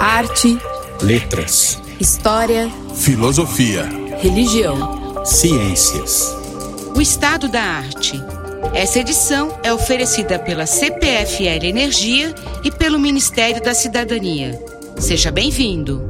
Arte, letras, história, filosofia, religião, ciências. O estado da arte. Essa edição é oferecida pela CPFL Energia e pelo Ministério da Cidadania. Seja bem-vindo.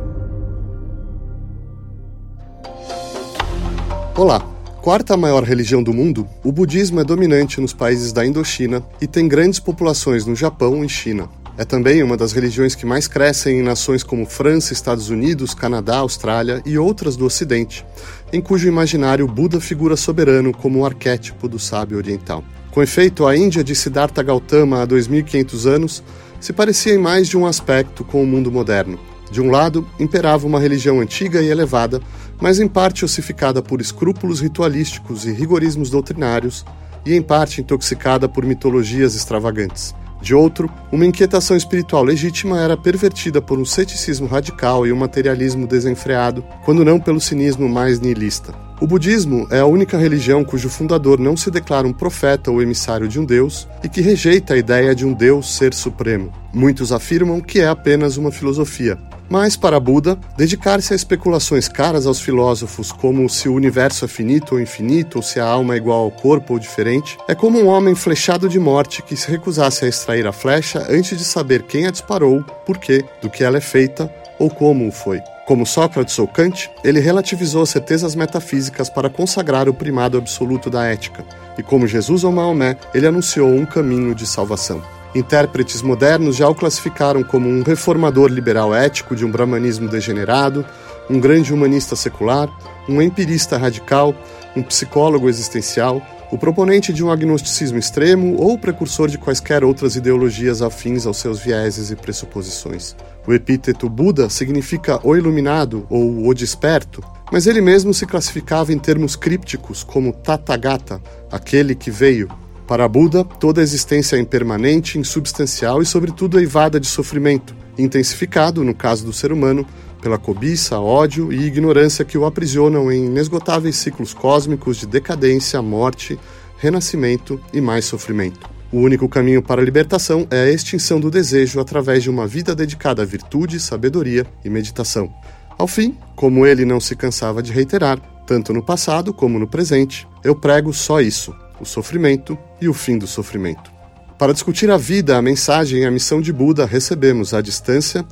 Olá. Quarta maior religião do mundo, o budismo é dominante nos países da Indochina e tem grandes populações no Japão e China. É também uma das religiões que mais crescem em nações como França, Estados Unidos, Canadá, Austrália e outras do Ocidente, em cujo imaginário Buda figura soberano como o arquétipo do sábio oriental. Com efeito, a Índia de Siddhartha Gautama há 2500 anos se parecia em mais de um aspecto com o mundo moderno. De um lado, imperava uma religião antiga e elevada, mas em parte ossificada por escrúpulos ritualísticos e rigorismos doutrinários, e em parte intoxicada por mitologias extravagantes. De outro, uma inquietação espiritual legítima era pervertida por um ceticismo radical e um materialismo desenfreado, quando não pelo cinismo mais nihilista. O budismo é a única religião cujo fundador não se declara um profeta ou emissário de um deus e que rejeita a ideia de um deus ser supremo. Muitos afirmam que é apenas uma filosofia, mas, para Buda, dedicar-se a especulações caras aos filósofos, como se o universo é finito ou infinito, ou se a alma é igual ao corpo ou diferente, é como um homem flechado de morte que se recusasse a extrair a flecha antes de saber quem a disparou, por quê, do que ela é feita ou como o foi. Como Sócrates ou Kant, ele relativizou certezas metafísicas para consagrar o primado absoluto da ética, e como Jesus ou Maomé, ele anunciou um caminho de salvação. Intérpretes modernos já o classificaram como um reformador liberal ético de um brahmanismo degenerado, um grande humanista secular, um empirista radical, um psicólogo existencial, o proponente de um agnosticismo extremo ou precursor de quaisquer outras ideologias afins aos seus vieses e pressuposições. O epíteto Buda significa o iluminado ou o desperto, mas ele mesmo se classificava em termos crípticos como Tathagata, aquele que veio, para Buda, toda existência é impermanente, insubstancial e, sobretudo, eivada de sofrimento, intensificado, no caso do ser humano, pela cobiça, ódio e ignorância que o aprisionam em inesgotáveis ciclos cósmicos de decadência, morte, renascimento e mais sofrimento. O único caminho para a libertação é a extinção do desejo através de uma vida dedicada à virtude, sabedoria e meditação. Ao fim, como ele não se cansava de reiterar, tanto no passado como no presente, eu prego só isso: o sofrimento e o fim do sofrimento. Para discutir a vida, a mensagem e a missão de Buda, recebemos à distância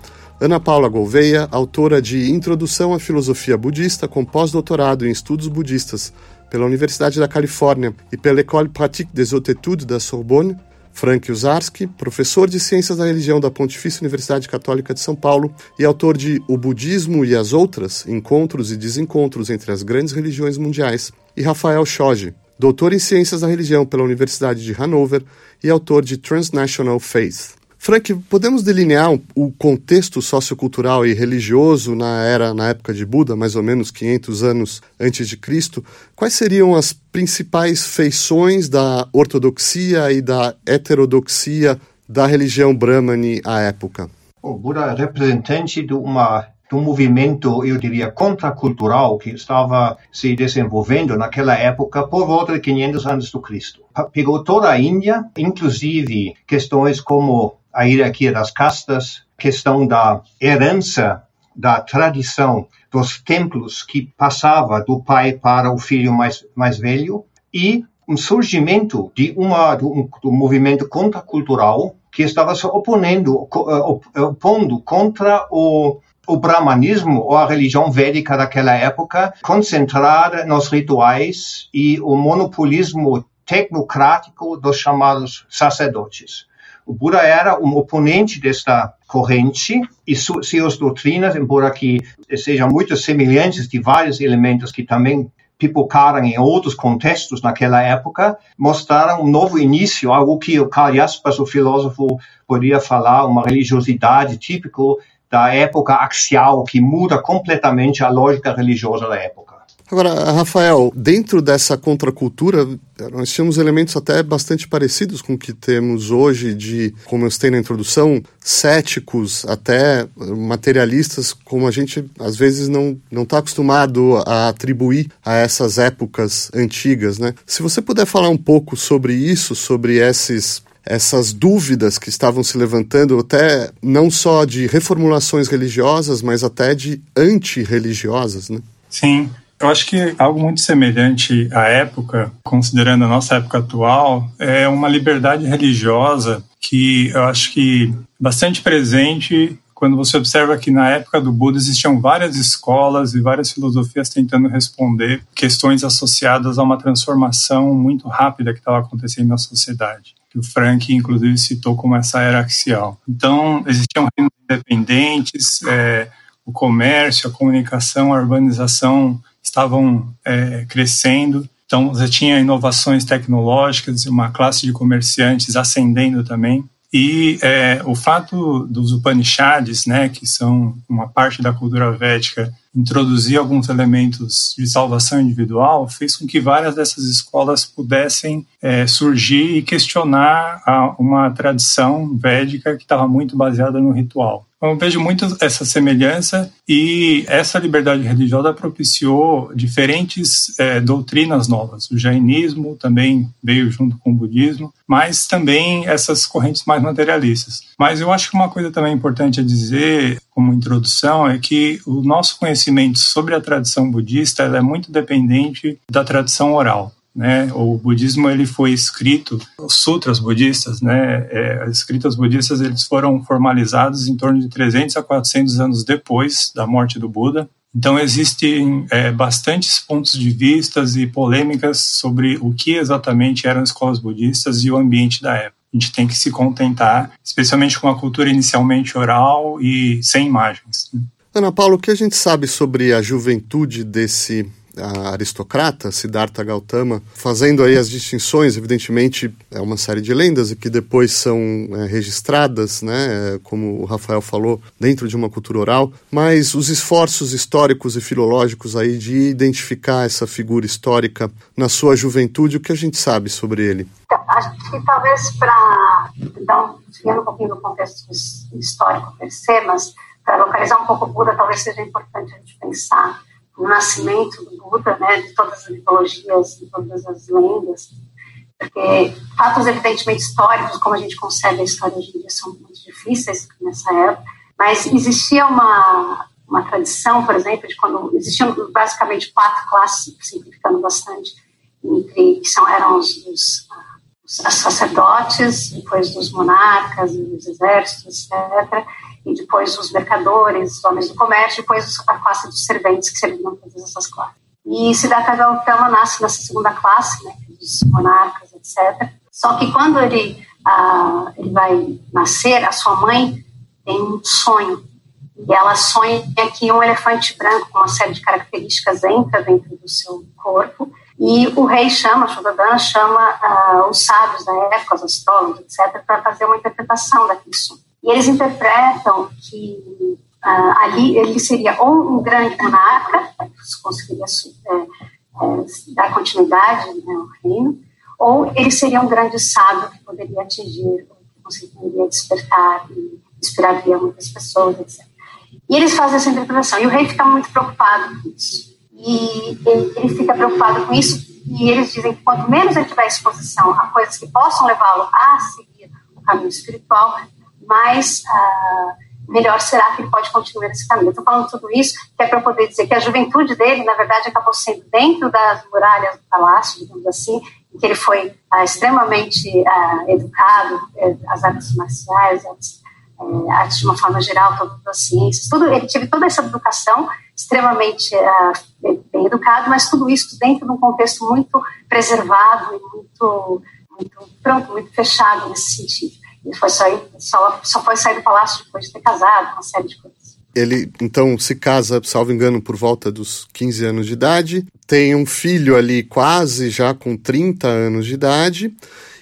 Ana Paula Gouveia, autora de Introdução à Filosofia Budista, com pós-doutorado em Estudos Budistas pela Universidade da Califórnia e pela École Pratique des Hautes Études da Sorbonne, Frank Uzarski, professor de Ciências da Religião da Pontifícia Universidade Católica de São Paulo e autor de O Budismo e as Outras, Encontros e Desencontros entre as Grandes Religiões Mundiais, e Rafael Shoji, doutor em Ciências da Religião pela Universidade de Hanover e autor de Transnational Faith. Frank, podemos delinear o contexto sociocultural e religioso na era, na época de Buda, mais ou menos 500 anos antes de Cristo? Quais seriam as principais feições da ortodoxia e da heterodoxia da religião brahmani à época? O Buda é representante de uma do movimento, eu diria, contracultural que estava se desenvolvendo naquela época por volta de 500 anos do Cristo. Pegou toda a Índia, inclusive questões como a hierarquia das castas, questão da herança, da tradição dos templos que passava do pai para o filho mais, mais velho e um surgimento de uma do, do movimento contracultural que estava se oponendo, eh, opondo contra o o brahmanismo ou a religião védica daquela época concentrada nos rituais e o monopolismo tecnocrático dos chamados sacerdotes. O Buda era um oponente desta corrente e suas doutrinas, embora que sejam muito semelhantes de vários elementos que também pipocaram em outros contextos naquela época, mostraram um novo início, algo que o Karl Jaspers, o filósofo, poderia falar, uma religiosidade típico da época axial, que muda completamente a lógica religiosa da época. Agora, Rafael, dentro dessa contracultura, nós tínhamos elementos até bastante parecidos com o que temos hoje, de, como eu citei na introdução, céticos, até materialistas, como a gente às vezes não está acostumado a atribuir a essas épocas antigas. Né? Se você puder falar um pouco sobre isso, sobre esses essas dúvidas que estavam se levantando, até não só de reformulações religiosas, mas até de antirreligiosas, né? Sim, eu acho que algo muito semelhante à época, considerando a nossa época atual, é uma liberdade religiosa que eu acho que bastante presente quando você observa que na época do Buda existiam várias escolas e várias filosofias tentando responder questões associadas a uma transformação muito rápida que estava acontecendo na sociedade. Que o Frank, inclusive, citou como essa era axial. Então, existiam reinos independentes, é, o comércio, a comunicação, a urbanização estavam é, crescendo. Então, você tinha inovações tecnológicas uma classe de comerciantes ascendendo também. E é, o fato dos Upanishads, né, que são uma parte da cultura védica, introduzir alguns elementos de salvação individual, fez com que várias dessas escolas pudessem é, surgir e questionar a, uma tradição védica que estava muito baseada no ritual. Eu vejo muito essa semelhança e essa liberdade religiosa propiciou diferentes é, doutrinas novas. O jainismo também veio junto com o budismo, mas também essas correntes mais materialistas. Mas eu acho que uma coisa também importante a dizer, como introdução, é que o nosso conhecimento sobre a tradição budista é muito dependente da tradição oral né? O budismo ele foi escrito, os sutras budistas, né? É, as escritas budistas eles foram formalizados em torno de 300 a 400 anos depois da morte do Buda. Então existem é, bastantes pontos de vistas e polêmicas sobre o que exatamente eram escolas budistas e o ambiente da época. A gente tem que se contentar, especialmente com a cultura inicialmente oral e sem imagens. Né? Ana Paula, o que a gente sabe sobre a juventude desse aristocrata, Siddhartha Gautama, fazendo aí as distinções, evidentemente é uma série de lendas que depois são é, registradas, né, como o Rafael falou, dentro de uma cultura oral, mas os esforços históricos e filológicos aí de identificar essa figura histórica na sua juventude, o que a gente sabe sobre ele? Acho que talvez para dar um, um pouquinho do contexto histórico mas para localizar um pouco Buda, talvez seja importante a gente pensar o nascimento do Buda, né, de todas as mitologias, de todas as lendas, porque fatos evidentemente históricos, como a gente concebe a história hoje em dia, são muito difíceis nessa época, mas existia uma, uma tradição, por exemplo, de quando existiam basicamente quatro classes, simplificando bastante, entre, que são, eram os, os, os sacerdotes, depois dos monarcas, dos exércitos, etc., e depois os mercadores, os homens do comércio, depois a classe dos serventes que serviam todas essas classes. E Siddhartha Gautama nasce nessa segunda classe, né, dos monarcas, etc. Só que quando ele, ah, ele vai nascer, a sua mãe tem um sonho. E ela sonha que um elefante branco com uma série de características entra dentro do seu corpo. E o rei chama, Shododan chama ah, os sábios da época, os astrólogos, etc., para fazer uma interpretação daquele sonho. E eles interpretam que uh, ali ele seria ou um grande monarca, que conseguiria é, é, dar continuidade né, ao reino, ou ele seria um grande sábio que poderia atingir, que conseguiria despertar e inspiraria muitas pessoas, etc. E eles fazem essa interpretação. E o rei fica muito preocupado com isso. E ele, ele fica preocupado com isso. E eles dizem que quanto menos ele tiver exposição a coisas que possam levá-lo a seguir o caminho espiritual, mais uh, melhor será que ele pode continuar esse caminho. Estou falando tudo isso que é para poder dizer que a juventude dele, na verdade, acabou sendo dentro das muralhas do palácio, digamos assim, em que ele foi uh, extremamente uh, educado, eh, as artes marciais, artes, eh, artes, de uma forma geral, todas as ciências, tudo, ele teve toda essa educação extremamente bem educado, mas tudo isso dentro de um contexto muito preservado e muito, muito pronto, muito fechado nesse sentido. Ele foi sair, só, só foi sair do palácio depois de ter casado, uma série de coisas. Ele, então, se casa, salvo engano, por volta dos 15 anos de idade, tem um filho ali quase já com 30 anos de idade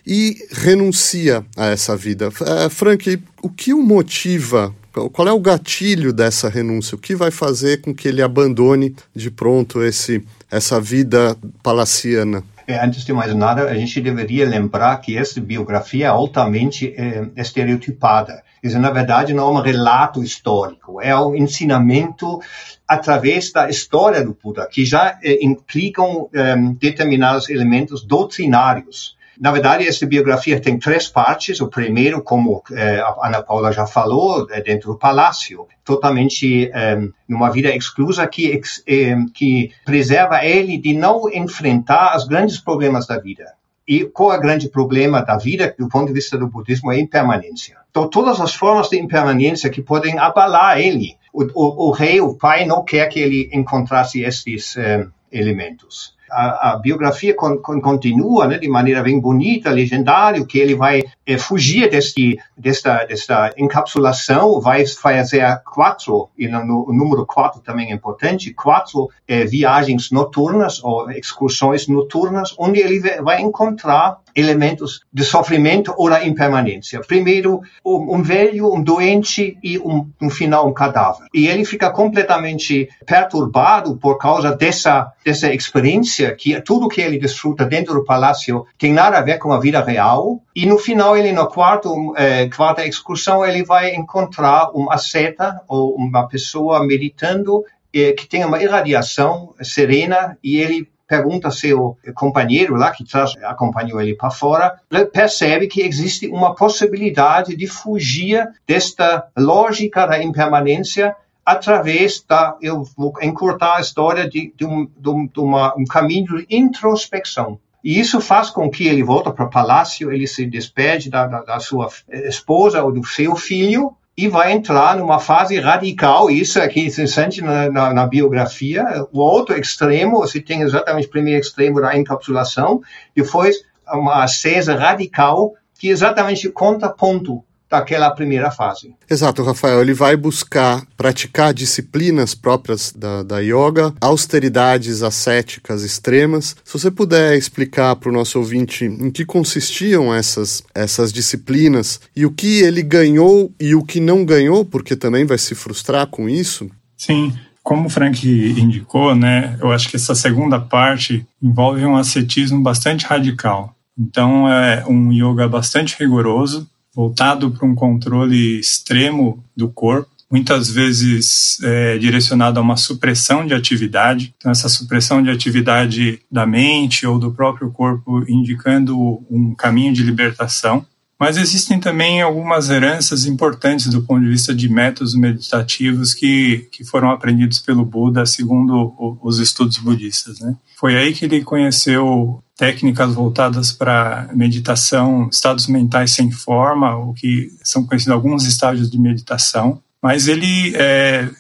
e renuncia a essa vida. Uh, Frank, o que o motiva? Qual é o gatilho dessa renúncia? O que vai fazer com que ele abandone de pronto esse, essa vida palaciana? É, antes de mais nada, a gente deveria lembrar que essa biografia é altamente é, estereotipada. Isso, na verdade, não é um relato histórico, é um ensinamento através da história do Buda, que já é, implicam é, determinados elementos doutrinários. Na verdade, essa biografia tem três partes. O primeiro, como eh, a Ana Paula já falou, é dentro do palácio, totalmente eh, numa vida exclusa que, eh, que preserva ele de não enfrentar os grandes problemas da vida. E qual é o grande problema da vida, do ponto de vista do budismo, é a impermanência. Então, todas as formas de impermanência que podem abalar ele. O, o, o rei, o pai, não quer que ele encontrasse esses eh, elementos a, a biografia con, con, continua né, de maneira bem bonita, legendário, que ele vai é, fugir deste, desta, desta encapsulação, vai fazer quatro, e no, o número quatro também é importante, quatro é, viagens noturnas ou excursões noturnas, onde ele vai encontrar elementos de sofrimento ou da impermanência. Primeiro, um, um velho, um doente e, um, no final, um cadáver. E ele fica completamente perturbado por causa dessa, dessa experiência, que tudo que ele desfruta dentro do palácio tem nada a ver com a vida real. E no final, ele, na quarto, eh, quarta excursão, ele vai encontrar uma seta ou uma pessoa meditando eh, que tem uma irradiação serena e ele pergunta seu companheiro lá, que traz, acompanhou ele para fora, percebe que existe uma possibilidade de fugir desta lógica da impermanência através da, eu vou encurtar a história de, de, um, de, uma, um caminho de introspecção. E isso faz com que ele volte para o palácio, ele se despede da, da, da sua esposa ou do seu filho, e vai entrar numa fase radical, isso aqui é interessante na, na, na, biografia, o outro extremo, você tem exatamente o primeiro extremo da encapsulação, depois uma ascesa radical, que é exatamente contraponto daquela primeira fase. Exato, Rafael. Ele vai buscar praticar disciplinas próprias da, da yoga, austeridades ascéticas extremas. Se você puder explicar para o nosso ouvinte em que consistiam essas, essas disciplinas e o que ele ganhou e o que não ganhou, porque também vai se frustrar com isso. Sim. Como o Frank indicou, né, eu acho que essa segunda parte envolve um ascetismo bastante radical. Então, é um yoga bastante rigoroso, voltado para um controle extremo do corpo, muitas vezes é, direcionado a uma supressão de atividade. Então, essa supressão de atividade da mente ou do próprio corpo indicando um caminho de libertação. Mas existem também algumas heranças importantes do ponto de vista de métodos meditativos que, que foram aprendidos pelo Buda, segundo os estudos budistas. Né? Foi aí que ele conheceu técnicas voltadas para meditação, estados mentais sem forma, o que são conhecidos alguns estágios de meditação. Mas ele, é,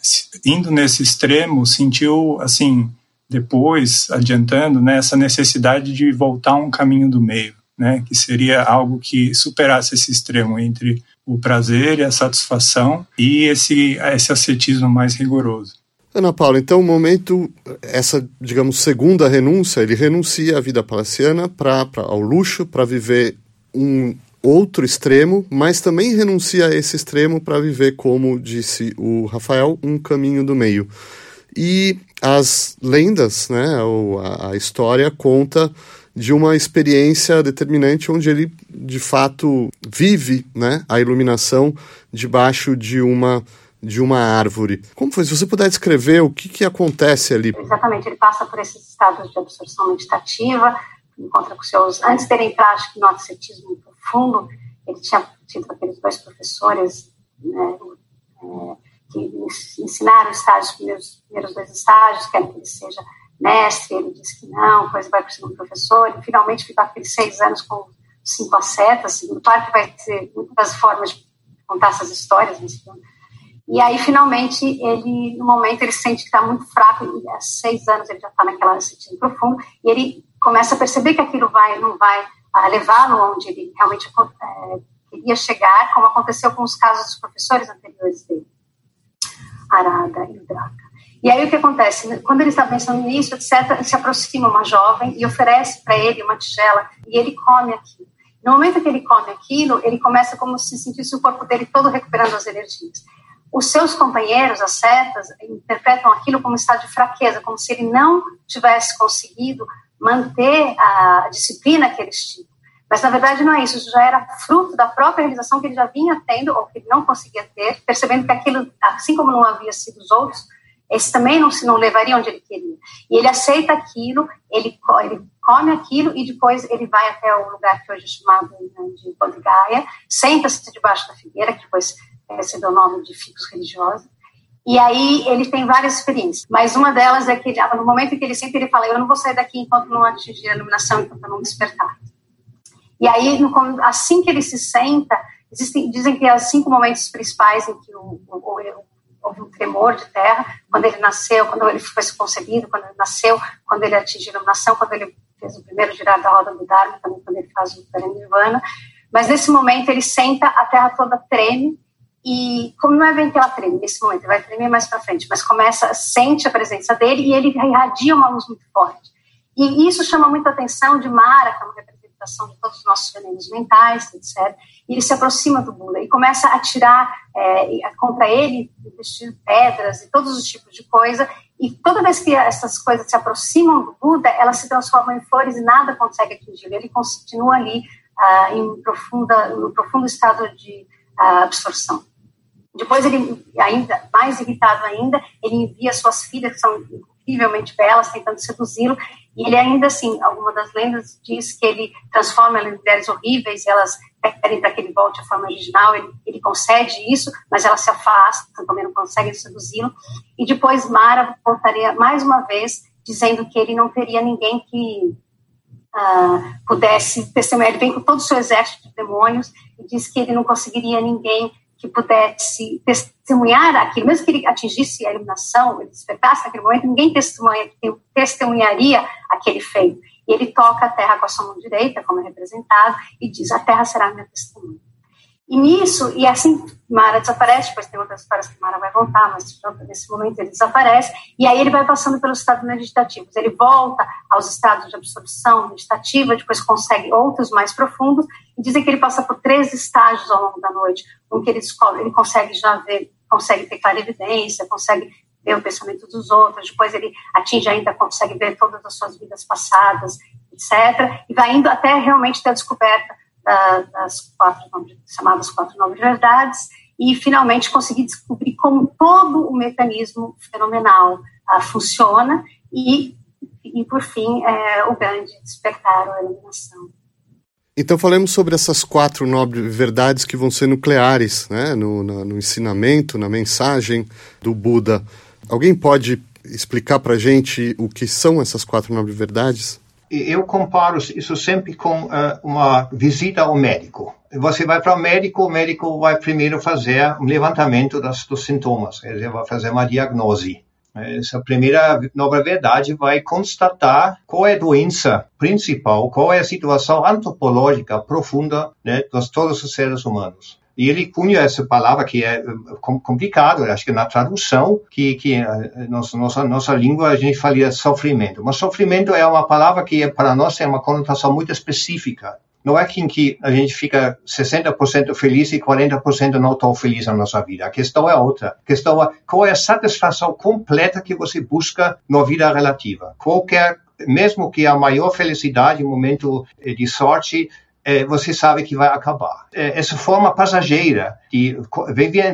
indo nesse extremo, sentiu, assim, depois, adiantando, né, essa necessidade de voltar a um caminho do meio né, que seria algo que superasse esse extremo entre o prazer e a satisfação e esse, esse ascetismo mais rigoroso. Ana Paula, então o momento, essa, digamos, segunda renúncia, ele renuncia à vida palaciana para ao luxo, para viver um outro extremo, mas também renuncia a esse extremo para viver, como disse o Rafael, um caminho do meio. E as lendas, né, ou a, a história conta de uma experiência determinante onde ele de fato vive né, a iluminação debaixo de uma de uma árvore. Como foi? Se você puder descrever o que, que acontece ali. Exatamente, ele passa por esses estados de absorção meditativa, encontra com seus. Antes dele entrar, acho que no ascetismo profundo, ele tinha tido aqueles dois professores né, é, que ensinaram os estágios, os primeiros, primeiros dois estágios, querem que ele seja mestre, ele disse que não, depois vai para o segundo professor, e finalmente fica aqueles seis anos com cinco ascetas, assim, claro que vai ter muitas formas de contar essas histórias filme. E aí, finalmente, ele, no momento, ele sente que está muito fraco, e há seis anos ele já está naquela sentido profundo, e ele começa a perceber que aquilo vai, não vai ah, levá-lo onde ele realmente é, queria chegar, como aconteceu com os casos dos professores anteriores dele, Arada e Draka. E aí o que acontece? Quando ele está pensando nisso, etc., se aproxima uma jovem e oferece para ele uma tigela e ele come aquilo. No momento que ele come aquilo, ele começa como se sentisse o corpo dele todo recuperando as energias. Os seus companheiros, as setas, interpretam aquilo como estado de fraqueza, como se ele não tivesse conseguido manter a disciplina que eles tinham. Mas na verdade não é isso, isso já era fruto da própria realização que ele já vinha tendo ou que ele não conseguia ter, percebendo que aquilo, assim como não havia sido os outros, esse também não se não levaria onde ele queria. E ele aceita aquilo, ele, ele come aquilo e depois ele vai até o lugar que hoje é chamado né, de Bodhigaia, senta-se debaixo da figueira, que depois recebeu o nome de ficos religiosos, e aí ele tem várias experiências, mas uma delas é que no momento em que ele senta, ele fala: Eu não vou sair daqui enquanto não atingir a iluminação, enquanto não despertar. E aí, assim que ele se senta, existem, dizem que há cinco momentos principais em que o, o, o, houve um tremor de terra, quando ele nasceu, quando ele foi concebido, quando ele nasceu, quando ele atingiu a iluminação, quando ele fez o primeiro girar da roda do Dharma, também quando ele faz o Paranirvana. Mas nesse momento ele senta, a terra toda treme, e como não é bem que ela treme nesse momento, vai tremer mais para frente, mas começa, sente a presença dele e ele irradia uma luz muito forte. E isso chama muita atenção de Mara, que é uma representação de todos os nossos venenos mentais, etc. E ele se aproxima do Buda e começa a tirar é, contra ele, investir pedras e todos os tipos de coisa. E toda vez que essas coisas se aproximam do Buda, elas se transformam em flores e nada consegue atingi-lo. Ele continua ali ah, em profunda, no profundo estado de ah, absorção. Depois ele, ainda mais irritado ainda, ele envia suas filhas, que são incrivelmente belas, tentando seduzi-lo, e ele ainda assim, alguma das lendas diz que ele transforma elas em mulheres horríveis, e elas pedem para que ele volte à forma original, ele, ele concede isso, mas elas se afastam, também não conseguem seduzi-lo, e depois Mara voltaria mais uma vez, dizendo que ele não teria ninguém que uh, pudesse testemunhar, ele vem com todo o seu exército de demônios, e diz que ele não conseguiria ninguém que pudesse testemunhar aquilo, mesmo que ele atingisse a iluminação, ele despertasse naquele momento, ninguém testemunha, testemunharia aquele feito. E ele toca a terra com a sua mão direita, como é representado, e diz: A terra será minha testemunha. E nisso, e assim Mara desaparece, depois tem outras histórias que Mara vai voltar, mas nesse momento ele desaparece, e aí ele vai passando pelos estados meditativos. Ele volta aos estados de absorção meditativa, depois consegue outros mais profundos, e dizem que ele passa por três estágios ao longo da noite, um que ele descobre, ele consegue já ver, consegue ter clarividência, consegue ver o pensamento dos outros, depois ele atinge ainda, consegue ver todas as suas vidas passadas, etc., e vai indo até realmente ter a descoberta das quatro chamadas quatro nove verdades e finalmente conseguir descobrir como todo o mecanismo fenomenal uh, funciona e, e por fim é, o grande despertar a iluminação. Então falamos sobre essas quatro nobres verdades que vão ser nucleares né, no, no, no ensinamento, na mensagem do Buda. Alguém pode explicar para gente o que são essas quatro nobres verdades? Eu comparo isso sempre com uh, uma visita ao médico. Você vai para o médico, o médico vai primeiro fazer um levantamento das, dos sintomas, dizer, vai fazer uma diagnose. Essa primeira nova verdade vai constatar qual é a doença principal, qual é a situação antropológica profunda né, de todos os seres humanos. E ele cunha essa palavra que é eh, complicado, acho que na tradução, que, que eh, nossa, nossa, nossa língua a gente falia sofrimento. Mas sofrimento é uma palavra que para nós tem uma conotação muito específica. Não é que que a gente fica 60% feliz e 40% não tão feliz na nossa vida. A questão é outra. A questão é qual é a satisfação completa que você busca na vida relativa. Qualquer mesmo que a maior felicidade, um momento de sorte, é, você sabe que vai acabar. É, essa forma passageira de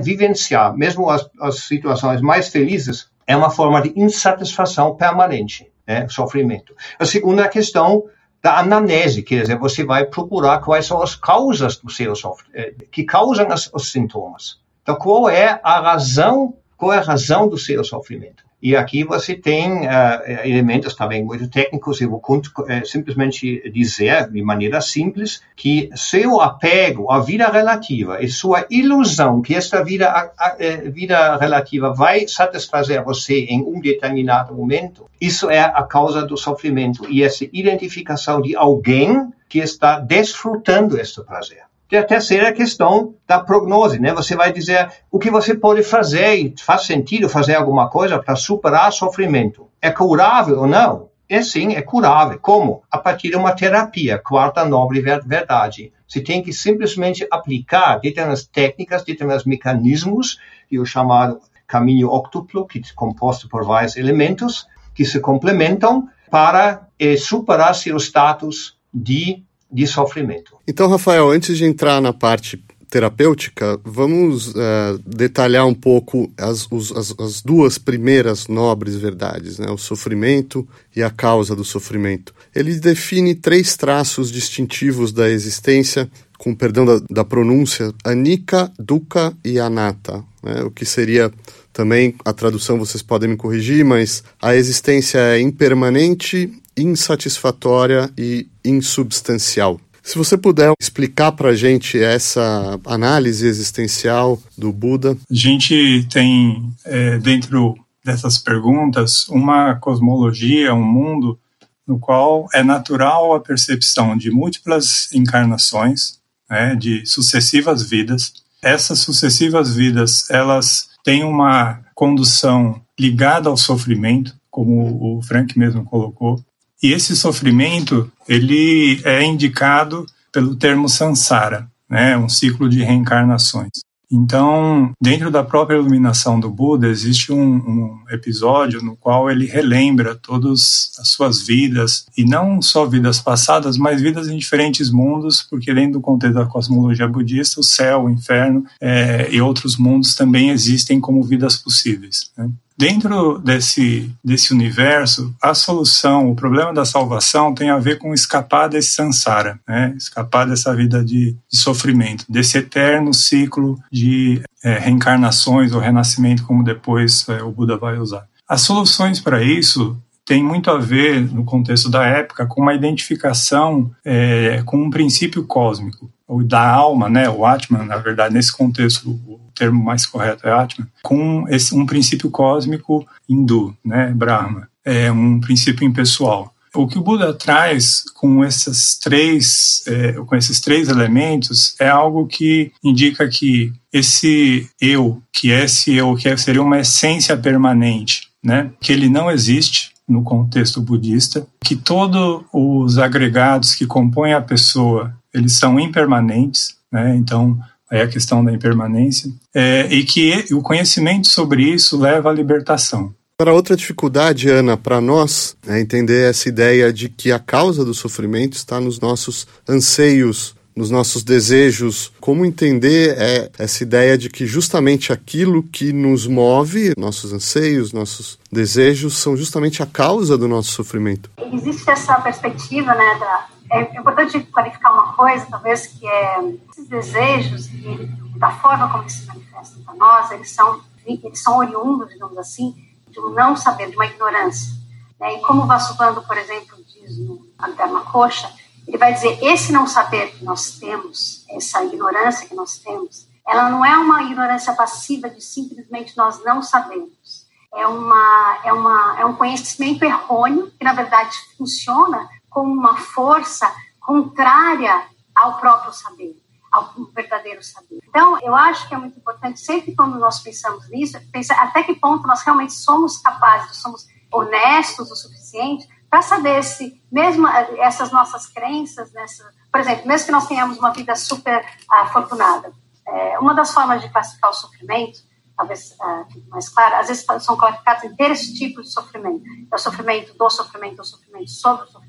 vivenciar, mesmo as, as, situações mais felizes, é uma forma de insatisfação permanente, né? sofrimento. A segunda questão da anamnese, quer dizer, você vai procurar quais são as causas do seu sofrimento, é, que causam as, os sintomas. Então, qual é a razão, qual é a razão do seu sofrimento? E aqui você tem uh, elementos também muito técnicos. Eu vou uh, simplesmente dizer, de maneira simples, que seu apego à vida relativa e sua ilusão que esta vida, a, a, vida relativa vai satisfazer você em um determinado momento, isso é a causa do sofrimento. E essa identificação de alguém que está desfrutando este prazer. Tem a terceira questão da prognose, né? Você vai dizer o que você pode fazer e faz sentido fazer alguma coisa para superar sofrimento. É curável ou não? É sim, é curável. Como? A partir de uma terapia, quarta nobre verdade. Você tem que simplesmente aplicar determinadas técnicas, determinados mecanismos, e o chamado caminho octuplo, que é composto por vários elementos, que se complementam para eh, superar seu status de de sofrimento. Então, Rafael, antes de entrar na parte terapêutica, vamos uh, detalhar um pouco as, os, as, as, duas primeiras nobres verdades, né? o sofrimento e a causa do sofrimento. Ele define três traços distintivos da existência, com perdão da, da pronúncia, anika, dukkha e anatta, né? o que seria também, a tradução vocês podem me corrigir, mas a existência é impermanente, insatisfatória e insubstancial. Se você puder explicar para a gente essa análise existencial do Buda. A gente tem, é, dentro dessas perguntas, uma cosmologia, um mundo no qual é natural a percepção de múltiplas encarnações, né, de sucessivas vidas. Essas sucessivas vidas, elas têm uma condução ligada ao sofrimento, como o Frank mesmo colocou, e esse sofrimento, ele é indicado pelo termo samsara, né, um ciclo de reencarnações. Então, dentro da própria iluminação do Buda, existe um, um, episódio no qual ele relembra todas as suas vidas, e não só vidas passadas, mas vidas em diferentes mundos, porque dentro do contexto da cosmologia budista, o céu, o inferno é, e outros mundos também existem como vidas possíveis. Né? Dentro desse, desse universo, a solução, o problema da salvação tem a ver com escapar desse samsara, né? escapar dessa vida de, de sofrimento, desse eterno ciclo de é, reencarnações ou renascimento, como depois é, o Buda vai usar. As soluções para isso tem muito a ver, no contexto da época, com uma identificação é, com um princípio cósmico, ou da alma, né, o Atman, na verdade, nesse contexto, o termo mais correto é Atman, com esse, um princípio cósmico hindu, né, Brahma, é um princípio impessoal. O que o Buda traz com esses três, é, com esses três elementos é algo que indica que esse eu, que é esse eu, que seria uma essência permanente, né, que ele não existe, no contexto budista, que todos os agregados que compõem a pessoa, eles são impermanentes, né? Então, aí a questão da impermanência, é, e que o conhecimento sobre isso leva à libertação. Para outra dificuldade, Ana, para nós, é entender essa ideia de que a causa do sofrimento está nos nossos anseios nos nossos desejos, como entender é, essa ideia de que justamente aquilo que nos move, nossos anseios, nossos desejos, são justamente a causa do nosso sofrimento. Existe essa perspectiva, né, da, é importante clarificar uma coisa, talvez, que é esses desejos e da forma como eles se manifestam para nós, eles são, eles são oriundos, digamos assim, de um não saber, de uma ignorância. Né? E como o Vasubandhu, por exemplo, diz no Dharma Coxa, ele vai dizer: esse não saber que nós temos, essa ignorância que nós temos, ela não é uma ignorância passiva de simplesmente nós não sabemos. É, uma, é, uma, é um conhecimento errôneo que, na verdade, funciona como uma força contrária ao próprio saber, ao verdadeiro saber. Então, eu acho que é muito importante, sempre quando nós pensamos nisso, pensar até que ponto nós realmente somos capazes, somos honestos o suficiente para saber se, mesmo eh, essas nossas crenças, nessa, por exemplo, mesmo que nós tenhamos uma vida super afortunada, é, uma das formas de classificar o sofrimento, talvez uh, mais claro, às vezes são classificados em três tipos de sofrimento. É o sofrimento do sofrimento, o sofrimento sobre o sofrimento,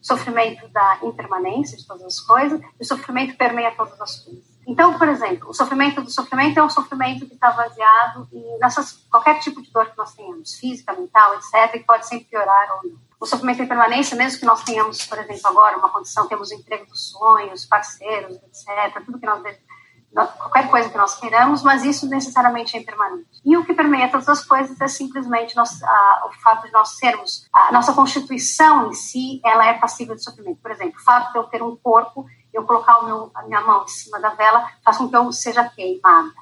sofrimento da impermanência de todas as coisas, e o sofrimento permeia todas as coisas. Então, por exemplo, o sofrimento do sofrimento é um sofrimento que está baseado em nessas, qualquer tipo de dor que nós tenhamos, física, mental, etc., que pode sempre piorar ou não o sofrimento em permanência, mesmo que nós tenhamos, por exemplo, agora uma condição, temos emprego dos sonhos, parceiros, etc., tudo que nós qualquer coisa que nós queiramos, mas isso necessariamente é impermanente. E o que permeia todas as coisas é simplesmente nós, a, o fato de nós sermos, a nossa constituição em si, ela é passível de sofrimento. Por exemplo, o fato de eu ter um corpo, eu colocar o meu, a minha mão em cima da vela, faz com que eu seja queimada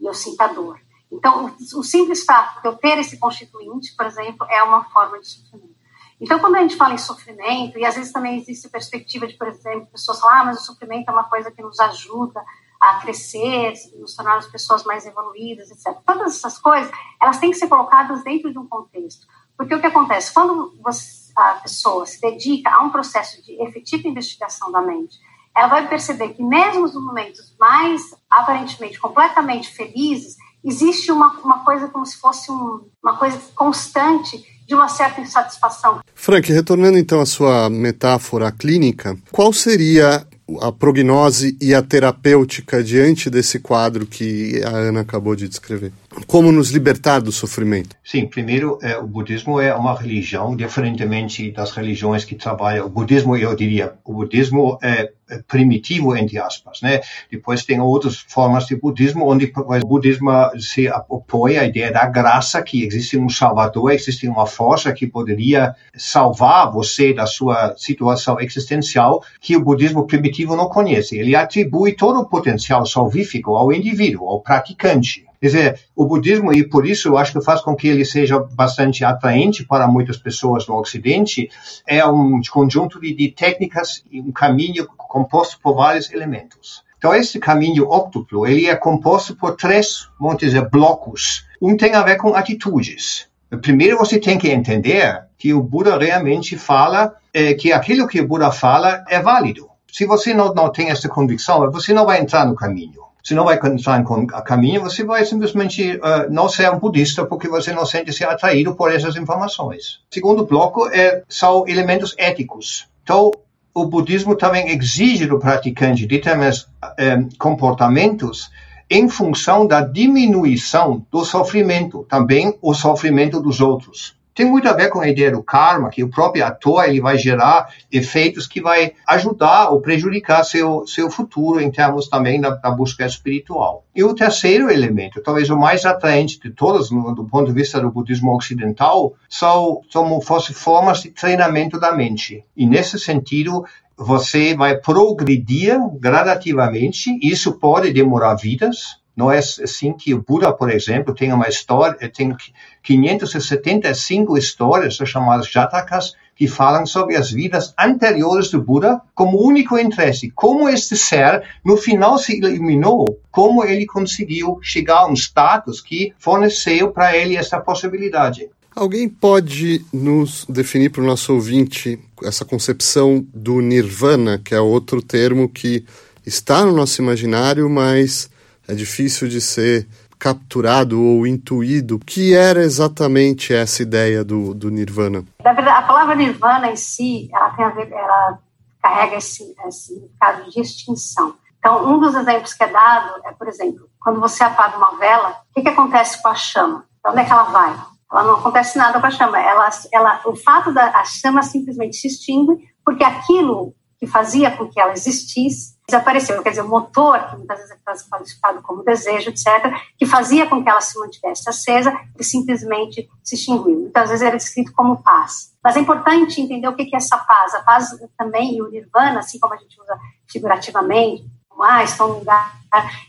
e eu sinta dor. Então, o, o simples fato de eu ter esse constituinte, por exemplo, é uma forma de sofrimento. Então, quando a gente fala em sofrimento, e às vezes também existe a perspectiva de, por exemplo, pessoas falam, ah, mas o sofrimento é uma coisa que nos ajuda a crescer, nos as pessoas mais evoluídas, etc. Todas essas coisas, elas têm que ser colocadas dentro de um contexto. Porque o que acontece? Quando você, a pessoa se dedica a um processo de efetiva investigação da mente, ela vai perceber que mesmo nos momentos mais aparentemente completamente felizes, existe uma, uma coisa como se fosse um, uma coisa constante de uma certa insatisfação. Frank, retornando então à sua metáfora clínica, qual seria a prognose e a terapêutica diante desse quadro que a Ana acabou de descrever? Como nos libertar do sofrimento? Sim, primeiro, é, o budismo é uma religião, diferentemente das religiões que trabalham. O budismo, eu diria, o budismo é, é primitivo, entre aspas, né? Depois tem outras formas de budismo, onde o budismo se apoia a ideia da graça, que existe um salvador, existe uma força que poderia salvar você da sua situação existencial, que o budismo primitivo não conhece. Ele atribui todo o potencial salvífico ao indivíduo, ao praticante. Quer dizer, o budismo, e por isso eu acho que faz com que ele seja bastante atraente para muitas pessoas no Ocidente, é um conjunto de, de técnicas e um caminho composto por vários elementos. Então, esse caminho óctuplo, ele é composto por três, vamos dizer, blocos. Um tem a ver com atitudes. Primeiro, você tem que entender que o Buda realmente fala é, que aquilo que o Buda fala é válido. Se você não, não tem essa convicção, você não vai entrar no caminho. Se não vai entrar em caminho, você vai simplesmente uh, não ser um budista porque você não sente se atraído por essas informações. Segundo bloco é, são elementos éticos. Então, o budismo também exige do praticante determinados um, comportamentos em função da diminuição do sofrimento, também o sofrimento dos outros tem muito a ver com a ideia do karma, que o próprio ator ele vai gerar efeitos que vai ajudar ou prejudicar seu, seu futuro em termos também da, da busca espiritual. E o terceiro elemento, talvez o mais atraente de todos do ponto de vista do budismo ocidental, são, são fosse formas de treinamento da mente. E nesse sentido, você vai progredir gradativamente, isso pode demorar vidas, não é assim que o Buda, por exemplo, tem uma história, tem 575 histórias, chamadas Jatakas, que falam sobre as vidas anteriores do Buda como único interesse. Como este ser, no final, se iluminou, como ele conseguiu chegar a um status que forneceu para ele essa possibilidade. Alguém pode nos definir para o nosso ouvinte essa concepção do nirvana, que é outro termo que está no nosso imaginário, mas é difícil de ser capturado ou intuído. O que era exatamente essa ideia do, do Nirvana? Na verdade, a palavra Nirvana em si, ela tem a ver, ela carrega esse, esse significado de extinção. Então, um dos exemplos que é dado é, por exemplo, quando você apaga uma vela, o que, que acontece com a chama? Para onde é que ela vai? Ela não acontece nada com a chama. Ela, ela, o fato da a chama simplesmente se extingue porque aquilo que fazia com que ela existisse desapareceu. Quer dizer, o motor, que muitas vezes é qualificado como desejo, etc., que fazia com que ela se mantivesse acesa, ele simplesmente se extinguiu. Muitas vezes era descrito como paz. Mas é importante entender o que é essa paz. A paz também, e o nirvana, assim como a gente usa figurativamente, ah, estou no lugar,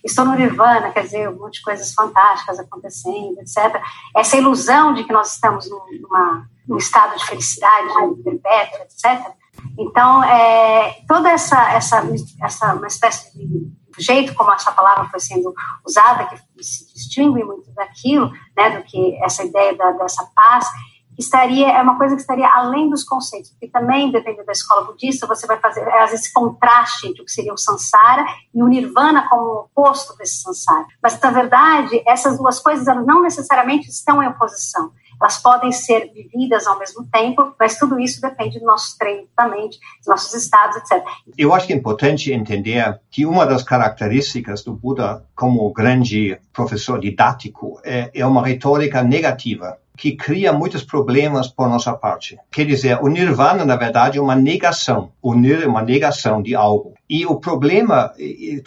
estou no nirvana, quer dizer, um monte de coisas fantásticas acontecendo, etc. Essa ilusão de que nós estamos numa, num estado de felicidade, de perpétua, etc., então, é, toda essa, essa, essa uma espécie de jeito como essa palavra foi sendo usada, que se distingue muito daquilo, né, do que essa ideia da, dessa paz, estaria é uma coisa que estaria além dos conceitos, porque também dependendo da escola budista você vai fazer às vezes contraste entre o que seria o samsara e o nirvana como o oposto desse samsara. Mas na verdade essas duas coisas elas não necessariamente estão em oposição elas podem ser vividas ao mesmo tempo, mas tudo isso depende do nosso treino mente, dos nossos estados, etc. Eu acho que é importante entender que uma das características do Buda como grande professor didático é, é uma retórica negativa que cria muitos problemas por nossa parte. Quer dizer, o nirvana, na verdade, é uma negação. O nir é uma negação de algo. E o problema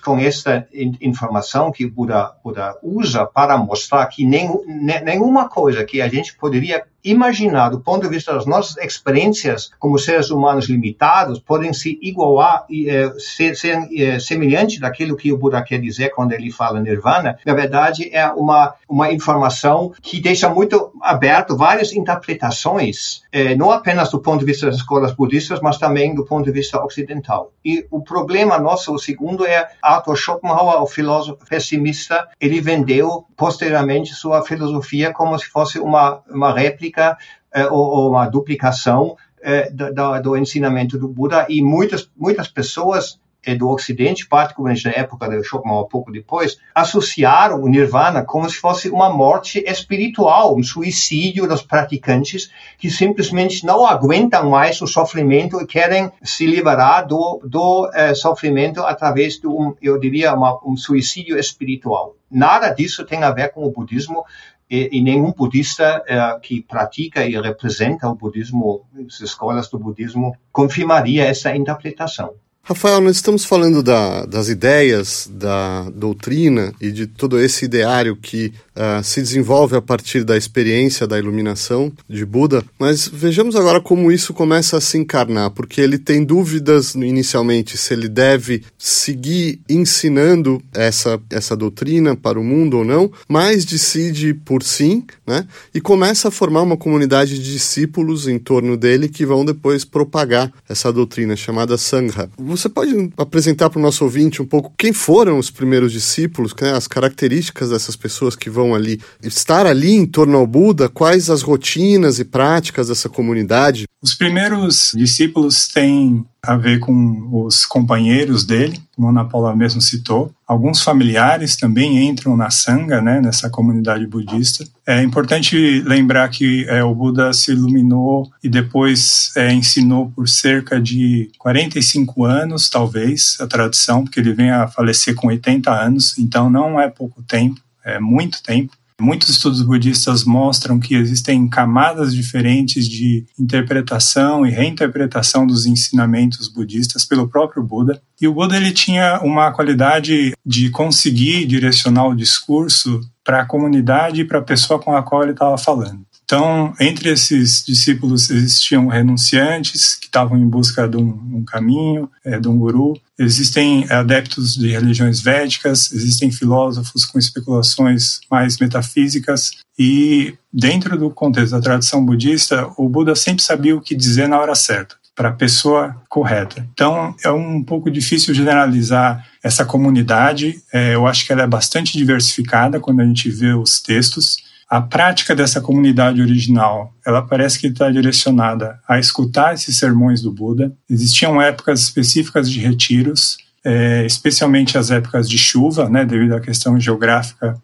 com esta informação que Buda, Buda usa para mostrar que nenhuma coisa que a gente poderia imaginar do ponto de vista das nossas experiências como seres humanos limitados podem se igualar e é, ser, ser é, semelhante daquilo que o Buda quer dizer quando ele fala nirvana, na verdade é uma uma informação que deixa muito aberto várias interpretações, é, não apenas do ponto de vista das escolas budistas, mas também do ponto de vista ocidental. E o problema nosso, o segundo, é Arthur Schopenhauer, o filósofo pessimista, ele vendeu posteriormente sua filosofia como se fosse uma uma réplica eh, ou, uma duplicação eh, do, do, ensinamento do Buda e muitas muitas pessoas e do Ocidente, particularmente na época do Schopenhauer, pouco depois, associaram o Nirvana como se fosse uma morte espiritual, um suicídio dos praticantes que simplesmente não aguentam mais o sofrimento e querem se liberar do, do uh, sofrimento através de um, eu diria, uma, um suicídio espiritual. Nada disso tem a ver com o budismo e, e nenhum budista uh, que pratica e representa o budismo, as escolas do budismo, confirmaria essa interpretação. Rafael, nós estamos falando da, das ideias, da doutrina e de todo esse ideário que uh, se desenvolve a partir da experiência da iluminação de Buda, mas vejamos agora como isso começa a se encarnar, porque ele tem dúvidas inicialmente se ele deve seguir ensinando essa, essa doutrina para o mundo ou não, mas decide por sim, né? E começa a formar uma comunidade de discípulos em torno dele que vão depois propagar essa doutrina chamada Sangha você pode apresentar para o nosso ouvinte um pouco quem foram os primeiros discípulos, né, as características dessas pessoas que vão ali estar ali em torno ao Buda, quais as rotinas e práticas dessa comunidade? Os primeiros discípulos têm a ver com os companheiros dele, como a Ana Paula mesmo citou. Alguns familiares também entram na Sangha, né, nessa comunidade budista. É importante lembrar que é, o Buda se iluminou e depois é, ensinou por cerca de 45 anos, talvez, a tradição, porque ele vem a falecer com 80 anos, então não é pouco tempo, é muito tempo. Muitos estudos budistas mostram que existem camadas diferentes de interpretação e reinterpretação dos ensinamentos budistas pelo próprio Buda. E o Buda ele tinha uma qualidade de conseguir direcionar o discurso para a comunidade e para a pessoa com a qual ele estava falando. Então, entre esses discípulos existiam renunciantes que estavam em busca de um, um caminho, é, de um guru. Existem adeptos de religiões védicas, existem filósofos com especulações mais metafísicas. E dentro do contexto da tradição budista, o Buda sempre sabia o que dizer na hora certa para a pessoa correta. Então, é um pouco difícil generalizar essa comunidade. É, eu acho que ela é bastante diversificada quando a gente vê os textos. A prática dessa comunidade original, ela parece que está direcionada a escutar esses sermões do Buda. Existiam épocas específicas de retiros, é, especialmente as épocas de chuva, né, devido à questão geográfica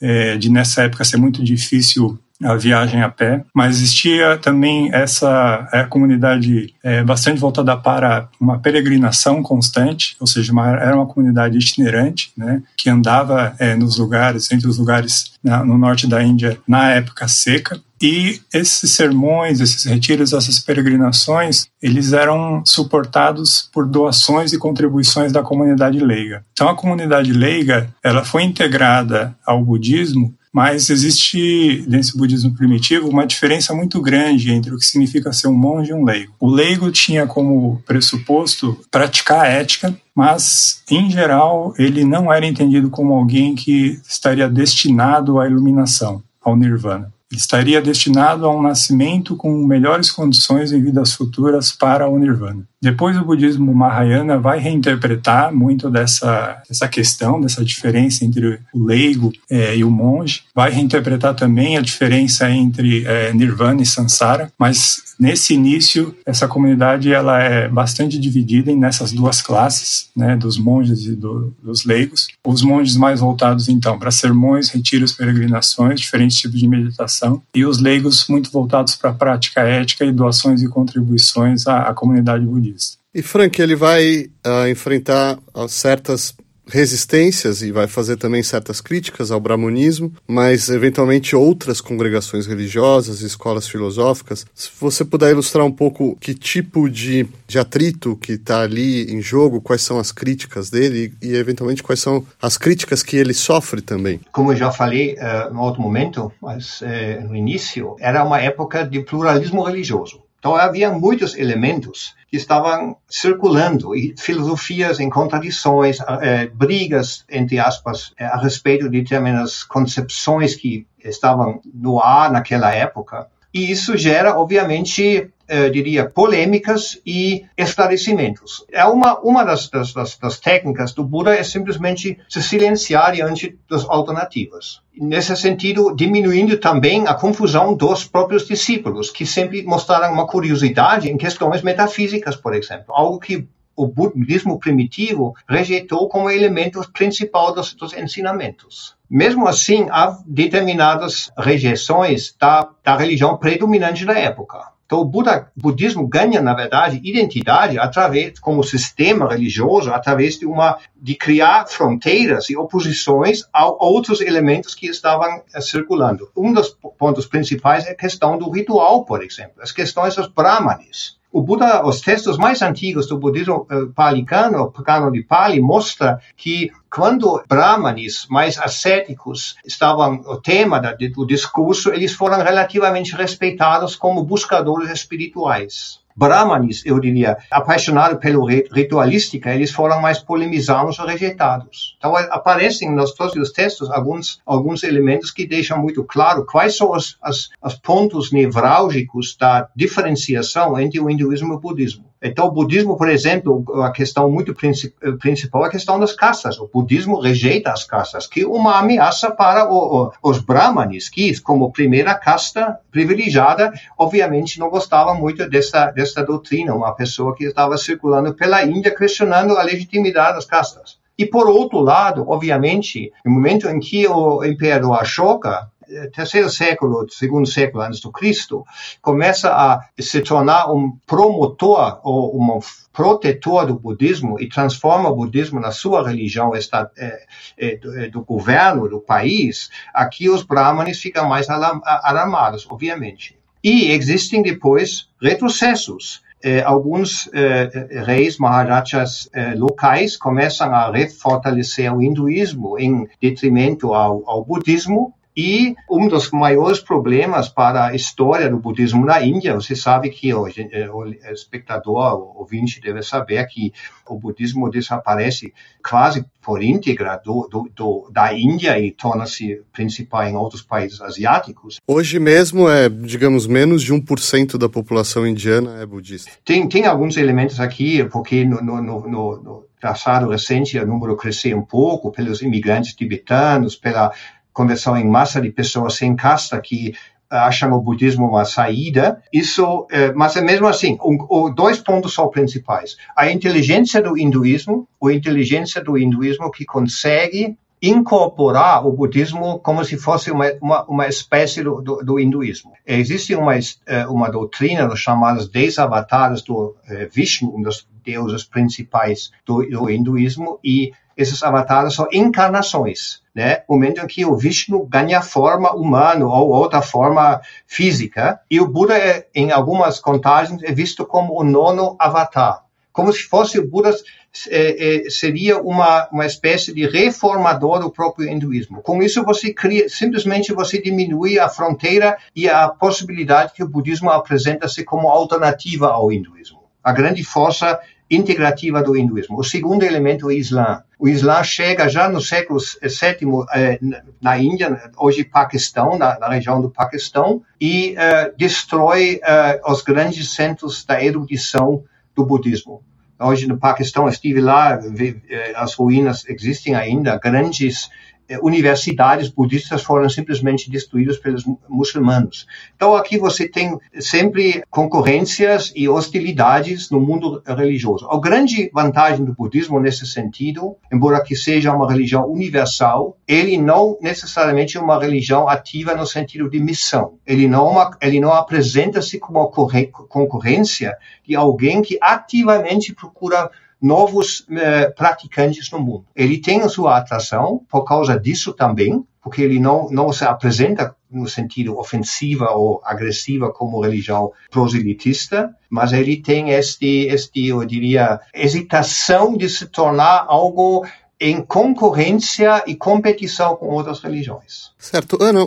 é, de nessa época ser muito difícil a viagem a pé, mas existia também essa é, comunidade é, bastante voltada para uma peregrinação constante, ou seja, uma, era uma comunidade itinerante, né, que andava é, nos lugares, entre os lugares na, no norte da Índia na época seca. E esses sermões, esses retiros, essas peregrinações, eles eram suportados por doações e contribuições da comunidade leiga. Então a comunidade leiga, ela foi integrada ao budismo mas existe, nesse budismo primitivo, uma diferença muito grande entre o que significa ser um monge e um leigo. O leigo tinha como pressuposto praticar a ética, mas, em geral, ele não era entendido como alguém que estaria destinado à iluminação, ao nirvana estaria destinado a um nascimento com melhores condições em vidas futuras para o Nirvana. Depois o budismo Mahayana vai reinterpretar muito dessa, dessa questão, dessa diferença entre o leigo é, e o monge, vai reinterpretar também a diferença entre é, Nirvana e Sansara, mas nesse início essa comunidade ela é bastante dividida nessas duas classes, né, dos monges e do, dos leigos. Os monges mais voltados então para sermões, retiros, peregrinações, diferentes tipos de meditação, e os leigos muito voltados para a prática ética e doações e contribuições à, à comunidade budista. E Frank, ele vai uh, enfrentar uh, certas resistências e vai fazer também certas críticas ao brahmanismo, mas eventualmente outras congregações religiosas, escolas filosóficas. Se você puder ilustrar um pouco que tipo de, de atrito que está ali em jogo, quais são as críticas dele e, e, eventualmente quais são as críticas que ele sofre também. Como eu já falei uh, no outro momento, mas uh, no início, era uma época de pluralismo religioso. Então havia muitos elementos que estavam circulando e filosofias em contradições, eh, brigas entre aspas eh, a respeito de determinadas concepções que estavam no ar naquela época. E isso gera, obviamente, eh, diria, polêmicas e esclarecimentos. É uma, uma das, das, das, técnicas do Buda é simplesmente se silenciar diante das alternativas. Nesse sentido, diminuindo também a confusão dos próprios discípulos, que sempre mostraram uma curiosidade em questões metafísicas, por exemplo. Algo que o budismo primitivo rejeitou como elemento principal dos, dos ensinamentos. Mesmo assim, há determinadas rejeições da, da religião predominante da época. Então, o Buda, budismo ganha, na verdade, identidade através, como sistema religioso, através de uma, de criar fronteiras e oposições a outros elementos que estavam eh, circulando. Um dos pontos principais é a questão do ritual, por exemplo, as questões dos brahmanes o Buda, os textos mais antigos do budismo uh, palicano, cano de Pali, mostra que quando brahmanes mais ascéticos estavam o tema do discurso, eles foram relativamente respeitados como buscadores espirituais. Brahmanes, eu diria, apaixonados pela ritualística, eles foram mais polemizados ou rejeitados. Então, aparecem nos todos os textos alguns, alguns elementos que deixam muito claro quais são os, os, os pontos nevrálgicos da diferenciação entre o hinduísmo e o budismo. Então, o budismo, por exemplo, a questão muito principal é a questão das castas. O budismo rejeita as castas, que é uma ameaça para o, o, os brahmanes, que, como primeira casta privilegiada, obviamente não gostavam muito dessa, dessa doutrina. Uma pessoa que estava circulando pela Índia questionando a legitimidade das castas. E, por outro lado, obviamente, no momento em que o imperador Ashoka terceiro século, segundo século antes do Cristo, começa a se tornar um promotor ou um protetor do budismo e transforma o budismo na sua religião esta, é, é, é, do, governo do país, aqui os brahmanes ficam mais alarmados, obviamente. E existem depois retrocessos. Eh, alguns eh, reis maharajas locais começam a refortalecer o hinduísmo em detrimento ao, ao budismo e um dos maiores problemas para a história do budismo na Índia, você sabe que o, o espectador, o ouvinte deve saber que o budismo desaparece quase por íntegra do, do, do, da Índia e torna-se principal em outros países asiáticos. Hoje mesmo é, digamos, menos de 1% da população indiana é budista. Tem, tem alguns elementos aqui, porque no, no, no, no passado recente o número cresceu um pouco pelos imigrantes tibetanos, pela conversão em massa de pessoas sem casta que acham o budismo uma saída. Isso, é, mas é mesmo assim, um, dois pontos são principais: a inteligência do hinduísmo, a inteligência do hinduísmo que consegue incorporar o budismo como se fosse uma, uma, uma espécie do, do, do, hinduísmo. Existe uma, é, uma doutrina dos chamados dez avatares do é, Vishnu, um dos deuses principais do, do hinduísmo, e esses avatares são encarnações, né? Momento em que o Vishnu ganha forma humana ou outra forma física, e o Buda, é, em algumas contagens, é visto como o nono avatar. Como se fosse o Buda é, é, seria uma, uma espécie de reformador do próprio hinduísmo. Com isso, você cria, simplesmente você diminui a fronteira e a possibilidade que o budismo apresenta-se como alternativa ao hinduísmo. A grande força integrativa do hinduísmo. O segundo elemento é o Islã. O Islã chega já no século VII eh, na Índia, hoje Paquistão, na, na região do Paquistão, e eh, destrói eh, os grandes centros da erudição do budismo. Hoje no Paquistão, estive lá, vi, as ruínas existem ainda, grandes universidades budistas foram simplesmente destruídas pelos muçulmanos. Então aqui você tem sempre concorrências e hostilidades no mundo religioso. A grande vantagem do budismo nesse sentido, embora que seja uma religião universal, ele não necessariamente é uma religião ativa no sentido de missão. Ele não ele não apresenta-se como concorrência de alguém que ativamente procura novos eh, praticantes no mundo. Ele tem a sua atração por causa disso também, porque ele não, não se apresenta no sentido ofensiva ou agressiva como religião proselitista, mas ele tem este, este, eu diria, hesitação de se tornar algo em concorrência e competição com outras religiões. Certo. Ana,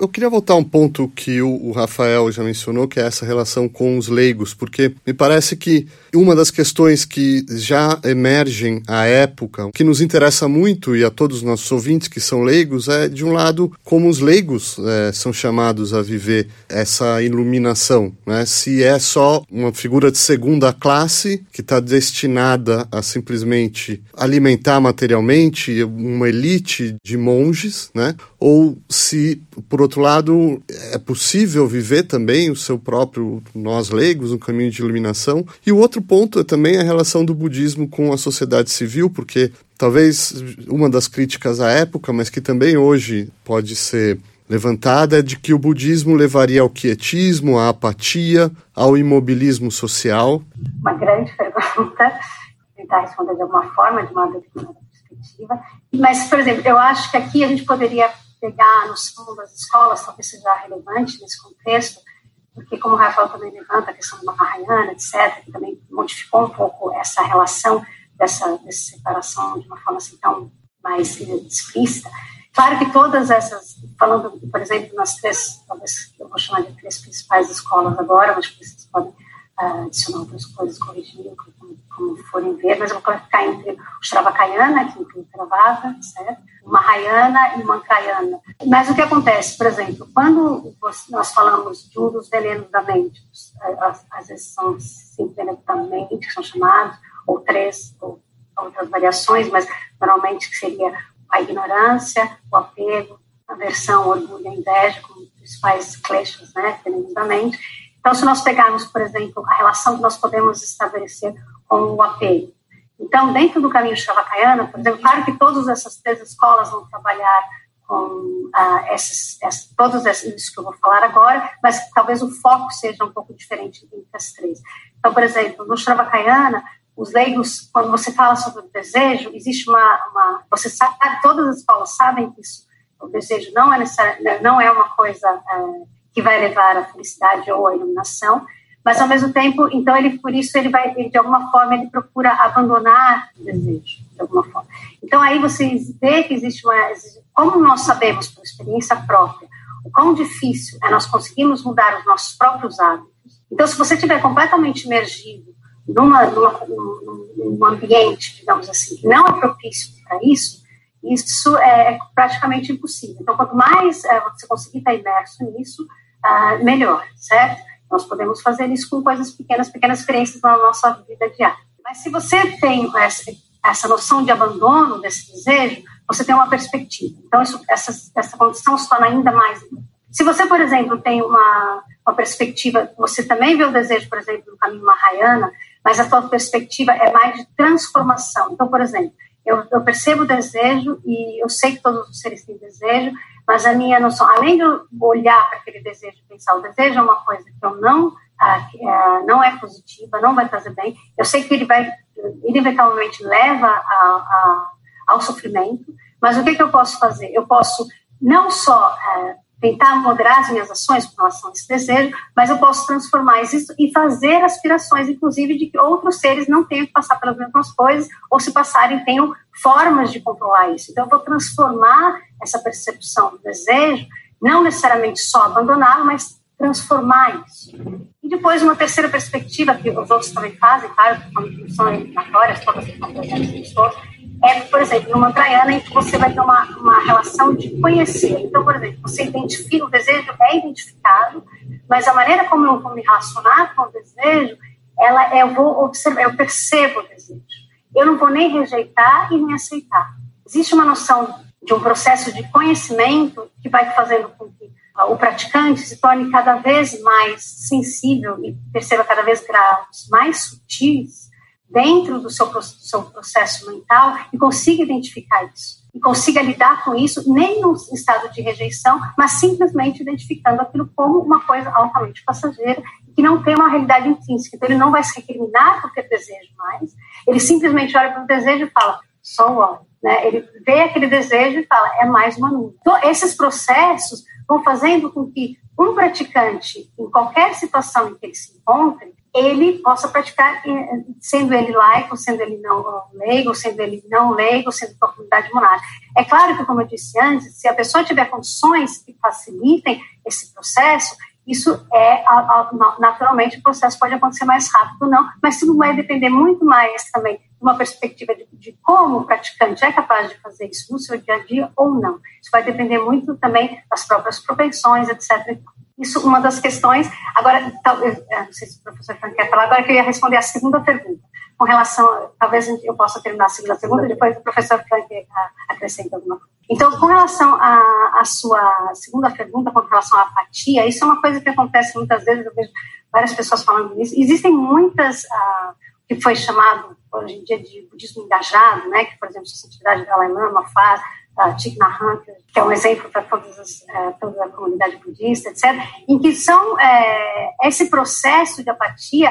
eu queria voltar a um ponto que o Rafael já mencionou, que é essa relação com os leigos, porque me parece que uma das questões que já emergem à época, que nos interessa muito e a todos os nossos ouvintes que são leigos, é, de um lado, como os leigos é, são chamados a viver essa iluminação. Né? Se é só uma figura de segunda classe que está destinada a simplesmente alimentar material materialmente uma elite de monges, né? Ou se, por outro lado, é possível viver também o seu próprio nós leigos, um caminho de iluminação. E o outro ponto é também a relação do budismo com a sociedade civil, porque talvez uma das críticas à época, mas que também hoje pode ser levantada é de que o budismo levaria ao quietismo, à apatia, ao imobilismo social. Uma grande pergunta, tentar responder de alguma forma, de uma determinada Mas, por exemplo, eu acho que aqui a gente poderia pegar no fundo das escolas, talvez seja relevante nesse contexto, porque como o Rafael também levanta a questão da Mahayana, etc., que também modificou um pouco essa relação dessa, dessa separação de uma forma assim tão mais explícita, Claro que todas essas, falando, por exemplo, nas três, talvez eu vou chamar de três principais escolas agora, mas vocês podem adicionar outras coisas, corrigir, como, como, forem ver, mas eu vou ficar entre o Shravakayana, que inclui Theravada, certo? Mahayana e o Mantrayana. Mas o que acontece, por exemplo, quando nós falamos de um dos venenos da mente, às vezes são cinco venenos da mente, que são chamados, ou três, ou outras variações, mas normalmente que seria a ignorância, o apego, aversão, orgulho e inveja como principais kleshas, né, da mente. Então, se nós pegarmos, por exemplo, a relação que nós podemos estabelecer com o apego. Então, dentro do caminho Shavakayana, por exemplo, claro que todas essas três escolas vão trabalhar com ah, esses, todos esses que eu vou falar agora, mas talvez o foco seja um pouco diferente entre as três. Então, por exemplo, no Shavakayana, os leigos, quando você fala sobre o desejo, existe uma, uma, você sabe, todas as escolas sabem que isso, o desejo não é não é uma coisa é, que vai levar à felicidade ou à iluminação, mas ao mesmo tempo, então ele por isso ele vai de alguma forma ele procura abandonar o desejo de alguma forma. Então aí você vê que existe uma, como nós sabemos por experiência própria, o quão difícil é nós conseguirmos mudar os nossos próprios hábitos. Então se você estiver completamente imergido numa, numa, num ambiente, digamos assim, que não é propício para isso, isso é praticamente impossível. Então, quanto mais é, você conseguir estar imerso nisso, uh, melhor, certo? Nós podemos fazer isso com coisas pequenas, pequenas experiências na nossa vida diária. Mas se você tem essa, essa noção de abandono desse desejo, você tem uma perspectiva. Então, isso, essa, essa condição se torna ainda mais Se você, por exemplo, tem uma, uma perspectiva, você também vê o desejo, por exemplo, no caminho Mahayana, mas a tua perspectiva é mais de transformação. Então, por exemplo, eu, eu, percebo o desejo e eu sei que todos os seres têm desejo, mas a minha noção, além de eu olhar para aquele desejo pensar, o desejo é uma coisa que eu não, ah, ah, não é positiva, não vai fazer bem, eu sei que ele vai, ele eventualmente leva a, a, ao sofrimento, mas o que, que eu posso fazer? Eu posso não só ah, tentar moderar as minhas ações com relação a esse desejo, mas eu posso transformar isso e fazer aspirações, inclusive, de que outros seres não tenham que passar pelas mesmas coisas, ou se passarem, tenham formas de controlar isso. Então, eu vou transformar essa percepção do desejo, não necessariamente só abandoná-lo, mas transformar isso. E depois, uma terceira perspectiva, que os outros também fazem, claro, que são eliminatórias, todas as pessoas, é, por exemplo, no Mantrayana, em que você vai ter uma, uma relação de conhecer. Então, por exemplo, você identifica, o desejo é identificado, mas a maneira como eu vou me relacionar com o desejo, ela, eu vou observar, eu percebo o desejo. Eu não vou nem rejeitar e nem aceitar. Existe uma noção de um processo de conhecimento que vai fazendo com que o praticante se torne cada vez mais sensível e perceba cada vez graus mais sutis dentro do seu, seu processo mental e consiga identificar isso. E consiga lidar com isso, nem no estado de rejeição, mas simplesmente identificando aquilo como uma coisa altamente passageira que não tem uma realidade intrínseca. Então, ele não vai se recriminar por ter desejo mais, ele simplesmente olha para o desejo e fala, só o né? Ele vê aquele desejo e fala, é mais uma nuvem. Então, esses processos vão fazendo com que um praticante, em qualquer situação em que ele se encontre, ele possa praticar, sendo ele laico, sendo ele não leigo, sendo ele não leigo, sendo da comunidade monástica. É claro que, como eu disse antes, se a pessoa tiver condições que facilitem esse processo, isso é, naturalmente, o processo pode acontecer mais rápido não, mas tudo vai depender muito mais também de uma perspectiva de, de, como o praticante é capaz de fazer isso no seu dia a dia ou não. Isso vai depender muito também das próprias propensões, etc. Isso uma das questões. Agora, talvez, é, não sei se o professor Frank quer falar, agora que eu ia responder a segunda pergunta. com relação, talvez eu possa terminar a segunda pergunta, depois o professor Frank acrescenta alguma coisa. Então, com relação à, à sua segunda pergunta, com relação à apatia, isso é uma coisa que acontece muitas vezes, eu vejo várias pessoas falando nisso. Existem muitas, uh, que foi chamado hoje em dia de budismo engajado, né, que, por exemplo, a da Dalai Lama faz, a Thich que é um exemplo para é, toda a comunidade budista, etc., em que são é, esse processo de apatia,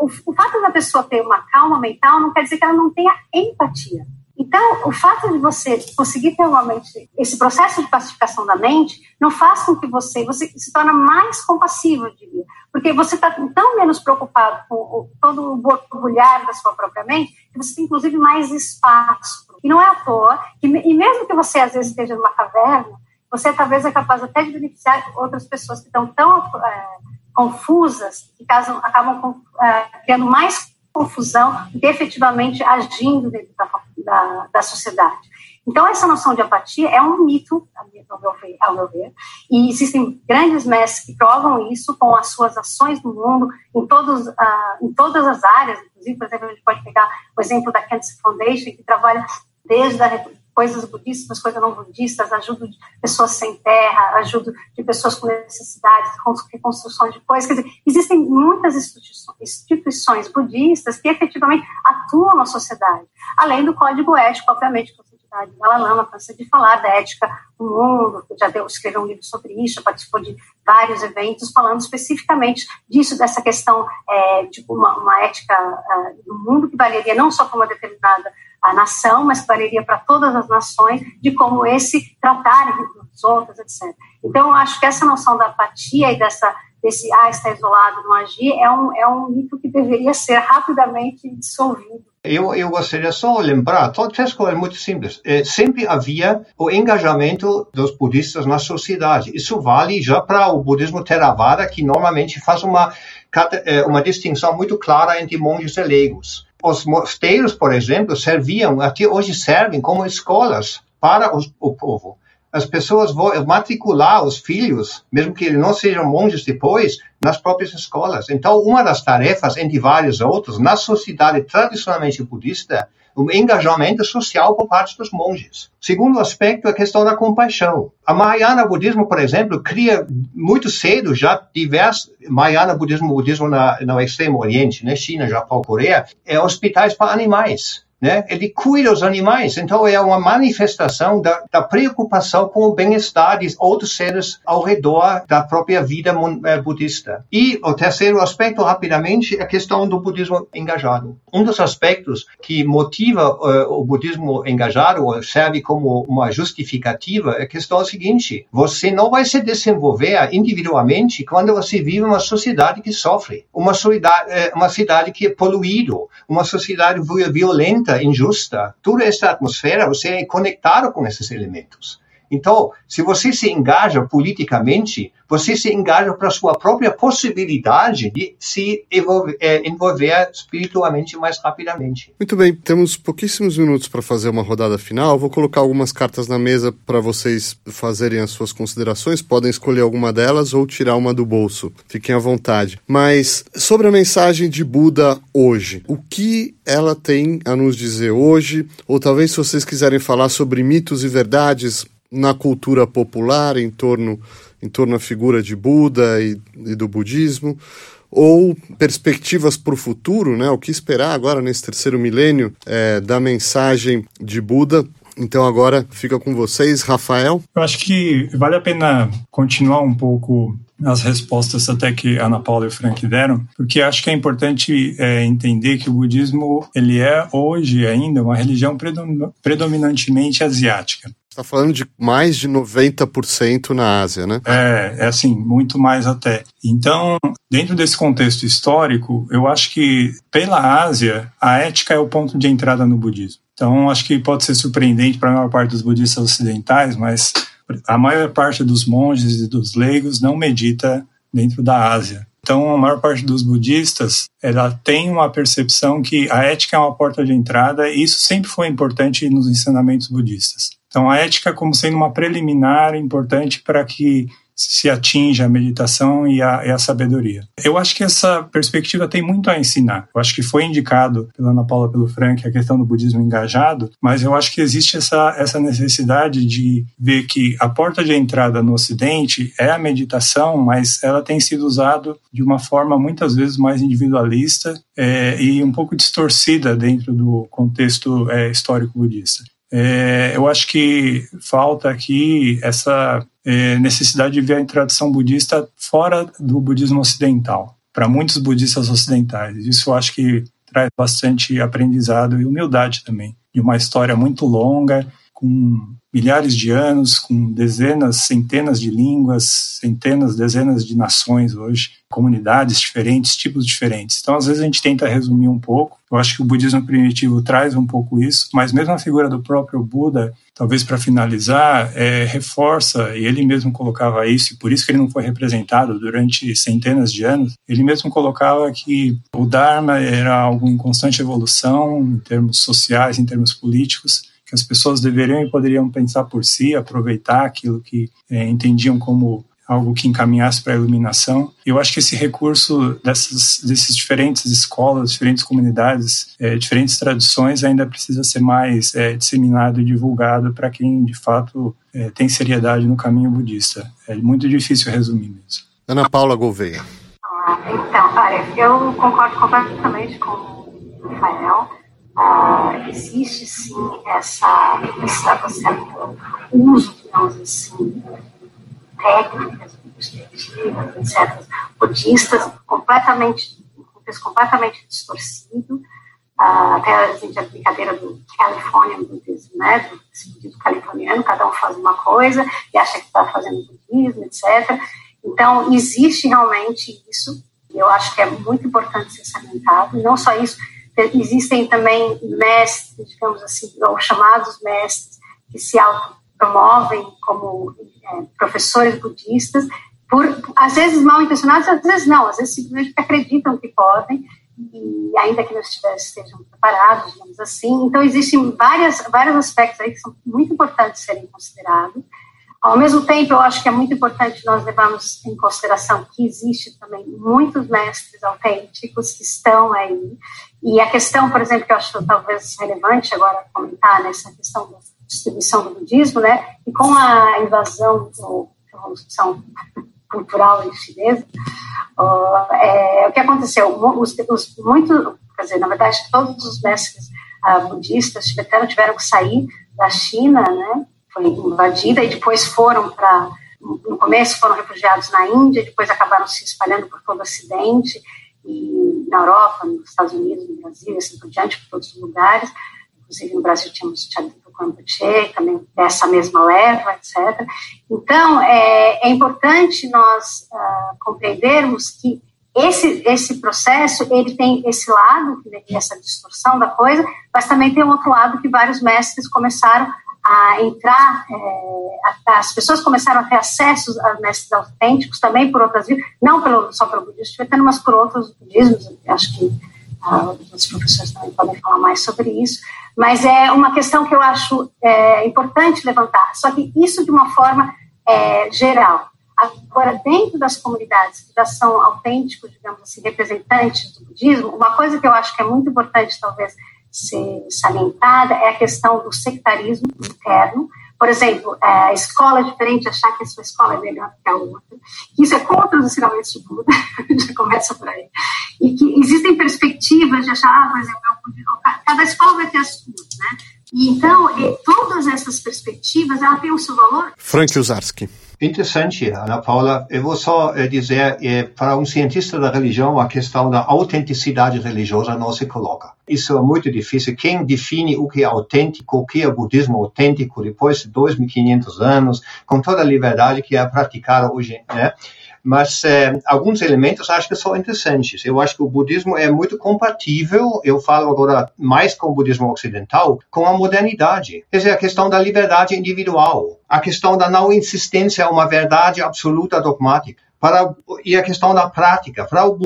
o, o fato da pessoa ter uma calma mental não quer dizer que ela não tenha empatia. Então, o fato de você conseguir ter uma mente, esse processo de pacificação da mente, não faz com que você, você se torna mais compassivo, eu diria, porque você está tão menos preocupado com o, todo o borbulhar da sua própria mente, que você tem, inclusive, mais espaço. E não é à toa, que, e mesmo que você, às vezes, esteja numa caverna, você talvez é capaz até de beneficiar outras pessoas que estão tão é, confusas, que casam, acabam é, mais confusão do que efetivamente agindo dentro da, da, da sociedade. Então, essa noção de apatia é um mito, ao meu, ver, ao meu ver, e existem grandes mestres que provam isso com as suas ações no mundo, em, todos, uh, em todas as áreas, inclusive, por exemplo, a gente pode pegar o exemplo da Cancer Foundation, que trabalha desde a coisas budistas, coisas não budistas, ajuda de pessoas sem terra, ajuda de pessoas com necessidades, reconstrução de coisas. Quer dizer, existem muitas instituições, budistas que efetivamente atuam na sociedade, além do código ético, obviamente, que a sociedade Dalai Lama cansa de falar da ética no mundo, já deu, escreveu um livro sobre isso, participou de vários eventos falando especificamente disso, dessa questão de tipo uma, uma ética uh, no mundo que valeria não só para uma determinada a nação, mas valeria para todas as nações, de como esse tratar os outros, etc. Então, eu acho que essa noção da apatia e dessa, desse, ah, está isolado, não agir, é um, é um mito que deveria ser rapidamente dissolvido. Eu, eu gostaria só de lembrar, três coisas muito simples. É, sempre havia o engajamento dos budistas na sociedade. Isso vale já para o budismo Theravada, que normalmente faz uma, é, uma distinção muito clara entre monges e leigos. Os mosteiros, por exemplo, serviam, até hoje servem como escolas para os, o povo. As pessoas vão matricular os filhos, mesmo que eles não sejam monges depois, nas próprias escolas. Então, uma das tarefas, entre vários outros, na sociedade tradicionalmente budista, um engajamento social por parte dos monges. Segundo aspecto, a questão da compaixão. A Mahayana Budismo, por exemplo, cria muito cedo já diversos Mahayana Budismo, budismo na, no Extremo Oriente, né, China, Japão, Coreia, é hospitais para animais né? Ele cuida dos animais, então é uma manifestação da, da preocupação com o bem-estar de outros seres ao redor da própria vida eh, budista. E o terceiro aspecto, rapidamente, é a questão do budismo engajado. Um dos aspectos que motiva uh, o budismo engajado, ou serve como uma justificativa, é a questão seguinte: você não vai se desenvolver individualmente quando você vive uma sociedade que sofre, uma eh, uma cidade que é poluída, uma sociedade violenta injusta, toda essa atmosfera, você é conectado com esses elementos. Então, se você se engaja politicamente, você se engaja para a sua própria possibilidade de se envolver, é, envolver espiritualmente mais rapidamente. Muito bem, temos pouquíssimos minutos para fazer uma rodada final. Vou colocar algumas cartas na mesa para vocês fazerem as suas considerações. Podem escolher alguma delas ou tirar uma do bolso. Fiquem à vontade. Mas sobre a mensagem de Buda hoje, o que ela tem a nos dizer hoje? Ou talvez se vocês quiserem falar sobre mitos e verdades na cultura popular em torno, em torno da figura de Buda e, e do budismo, ou perspectivas para o futuro, né? o que esperar agora nesse terceiro milênio é, da mensagem de Buda. Então agora fica com vocês, Rafael. Eu acho que vale a pena continuar um pouco as respostas até que Ana Paula e Frank deram, porque acho que é importante é, entender que o budismo ele é hoje ainda uma religião predominantemente asiática está falando de mais de 90% na Ásia, né? É, é assim, muito mais até. Então, dentro desse contexto histórico, eu acho que pela Ásia, a ética é o ponto de entrada no budismo. Então, acho que pode ser surpreendente para a maior parte dos budistas ocidentais, mas a maior parte dos monges e dos leigos não medita dentro da Ásia. Então, a maior parte dos budistas, ela tem uma percepção que a ética é uma porta de entrada, e isso sempre foi importante nos ensinamentos budistas. Então, a ética como sendo uma preliminar importante para que se atinge a meditação e a, e a, sabedoria. Eu acho que essa perspectiva tem muito a ensinar. Eu acho que foi indicado pela Ana Paula pelo Frank a questão do budismo engajado, mas eu acho que existe essa, essa necessidade de ver que a porta de entrada no Ocidente é a meditação, mas ela tem sido usada de uma forma muitas vezes mais individualista é, e um pouco distorcida dentro do contexto é, histórico budista. É, eu acho que falta aqui essa é, necessidade de ver a tradição budista fora do budismo ocidental, para muitos budistas ocidentais. Isso eu acho que traz bastante aprendizado e humildade também, de uma história muito longa, com milhares de anos, com dezenas, centenas de línguas, centenas, dezenas de nações hoje, comunidades diferentes, tipos diferentes. Então, às vezes a gente tenta resumir um pouco. Eu acho que o budismo primitivo traz um pouco isso, mas mesmo a figura do próprio Buda, talvez para finalizar, é, reforça, e ele mesmo colocava isso, e por isso que ele não foi representado durante centenas de anos, ele mesmo colocava que o Dharma era algo em constante evolução, em termos sociais, em termos políticos, que as pessoas deveriam e poderiam pensar por si, aproveitar aquilo que é, entendiam como algo que encaminhasse para a iluminação. Eu acho que esse recurso dessas, desses diferentes escolas, diferentes comunidades, é, diferentes tradições ainda precisa ser mais é, disseminado e divulgado para quem de fato é, tem seriedade no caminho budista. É muito difícil resumir mesmo. Ana Paula Gouveia. Então, olha, eu concordo completamente com o Rafael ah, existe sim essa, essa certo uso, digamos assim, técnicas, perspectivas, etc., budistas, completamente, completamente distorcido. Uh, até a gente a brincadeira do Californian Buddhism, né, esse budismo californiano, cada um faz uma coisa e acha que está fazendo budismo, etc. Então, existe realmente isso, eu acho que é muito importante ser salientado, não só isso, Existem também mestres, digamos assim, ou chamados mestres, que se autopromovem como é, professores budistas, por, às vezes mal intencionados, às vezes não, às vezes simplesmente acreditam que podem, e ainda que não estejam preparados, digamos assim. Então, existem várias, vários aspectos aí que são muito importantes serem considerados. Ao mesmo tempo, eu acho que é muito importante nós levarmos em consideração que existe também muitos mestres autênticos que estão aí. E a questão, por exemplo, que eu acho talvez relevante agora comentar nessa questão da distribuição do budismo, né? E com a invasão ou revolução cultural chinesa, uh, é, o que aconteceu? Os, os, muito, quer dizer, na verdade, todos os mestres uh, budistas tibetanos tiveram que sair da China, né? Foi invadida e depois foram para no começo foram refugiados na Índia, depois acabaram se espalhando por todo o Ocidente e na Europa, nos Estados Unidos, no Brasil, assim por diante, por todos os lugares. Inclusive no Brasil tínhamos Tchadito Campuchê, também dessa mesma leva, etc. Então, é, é importante nós uh, compreendermos que esse, esse processo, ele tem esse lado, essa distorção da coisa, mas também tem um outro lado que vários mestres começaram a entrar, é, as pessoas começaram a ter acesso a mestres autênticos também por outras vias, não pelo, só pelo budismo tibetano, mas por outros budismos, acho que ah, os professores também podem falar mais sobre isso, mas é uma questão que eu acho é, importante levantar, só que isso de uma forma é, geral. Agora, dentro das comunidades que já são autênticos, digamos assim, representantes do budismo, uma coisa que eu acho que é muito importante, talvez, ser salientada é a questão do sectarismo interno. Por exemplo, a escola é diferente, achar que a sua escola é melhor que a outra. Isso é contra os ensinamentos de Buda, já começa por aí. E que existem perspectivas de achar, ah, por exemplo, cada escola vai ter as suas, né? E então, todas essas perspectivas, ela tem o seu valor. Frank Uzarski. Interessante, Ana Paula. Eu vou só eh, dizer, eh, para um cientista da religião, a questão da autenticidade religiosa não se coloca. Isso é muito difícil. Quem define o que é autêntico, o que é budismo autêntico depois de 2.500 anos, com toda a liberdade que é praticada hoje, né? Mas é, alguns elementos acho que são interessantes. Eu acho que o budismo é muito compatível, eu falo agora mais com o budismo ocidental, com a modernidade. Quer dizer, a questão da liberdade individual, a questão da não insistência a uma verdade absoluta dogmática. Para e a questão da prática. Para o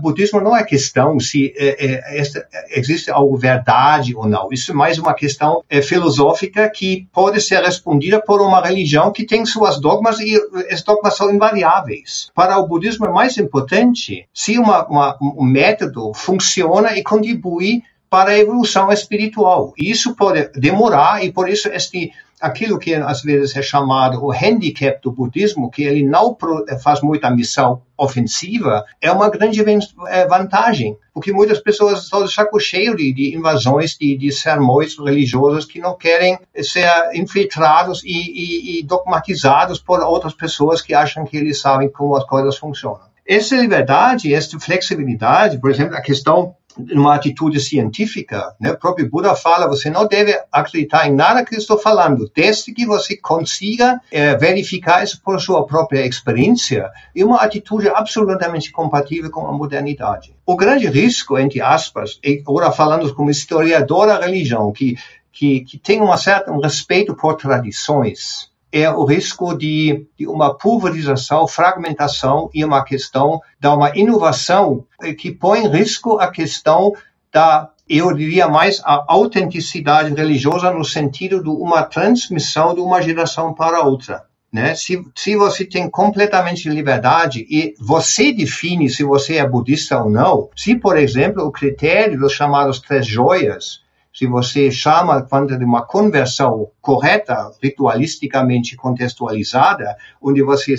budismo não é questão se é, é, existe algo verdade ou não. Isso é mais uma questão é, filosófica que pode ser respondida por uma religião que tem suas dogmas e esses dogmas são invariáveis. Para o budismo é mais importante se uma, uma, um método funciona e contribui para a evolução espiritual. E isso pode demorar e por isso este aquilo que às vezes é chamado o handicap do budismo, que ele não faz muita missão ofensiva, é uma grande é, vantagem, porque muitas pessoas estão de saco cheio de, de invasões, de, de, sermões religiosos que não querem ser infiltrados e, e, e dogmatizados por outras pessoas que acham que eles sabem como as coisas funcionam. Essa liberdade, essa flexibilidade, por exemplo, a questão uma atitude científica, né? O próprio Buda fala, você não deve acreditar em nada que estou falando, desde que você consiga é, verificar isso por sua própria experiência, e uma atitude absolutamente compatível com a modernidade. O grande risco, entre aspas, e agora falando como historiador da religião, que, que, que tem uma certa, um respeito por tradições, é o risco de, de, uma pulverização, fragmentação e uma questão da uma inovação que põe em risco a questão da, eu diria mais, a autenticidade religiosa no sentido de uma transmissão de uma geração para outra. Né? Se, se você tem completamente liberdade e você define se você é budista ou não, se, por exemplo, o critério dos chamados três joias se você chama quando de uma conversão correta, ritualisticamente contextualizada, onde você,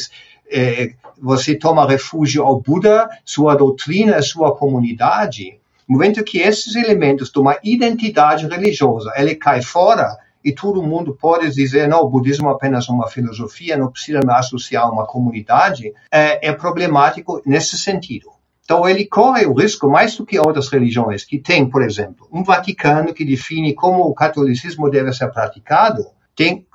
é, você toma refúgio ao Buda, sua doutrina, sua comunidade, no momento que esses elementos de uma identidade religiosa, ele cai fora, e todo mundo pode dizer, não, o budismo é apenas uma filosofia, não precisa me associar a uma comunidade, é, é problemático nesse sentido. Então, ele corre o risco, mais do que outras religiões, que tem, por exemplo, um Vaticano que define como o catolicismo deve ser praticado, tem,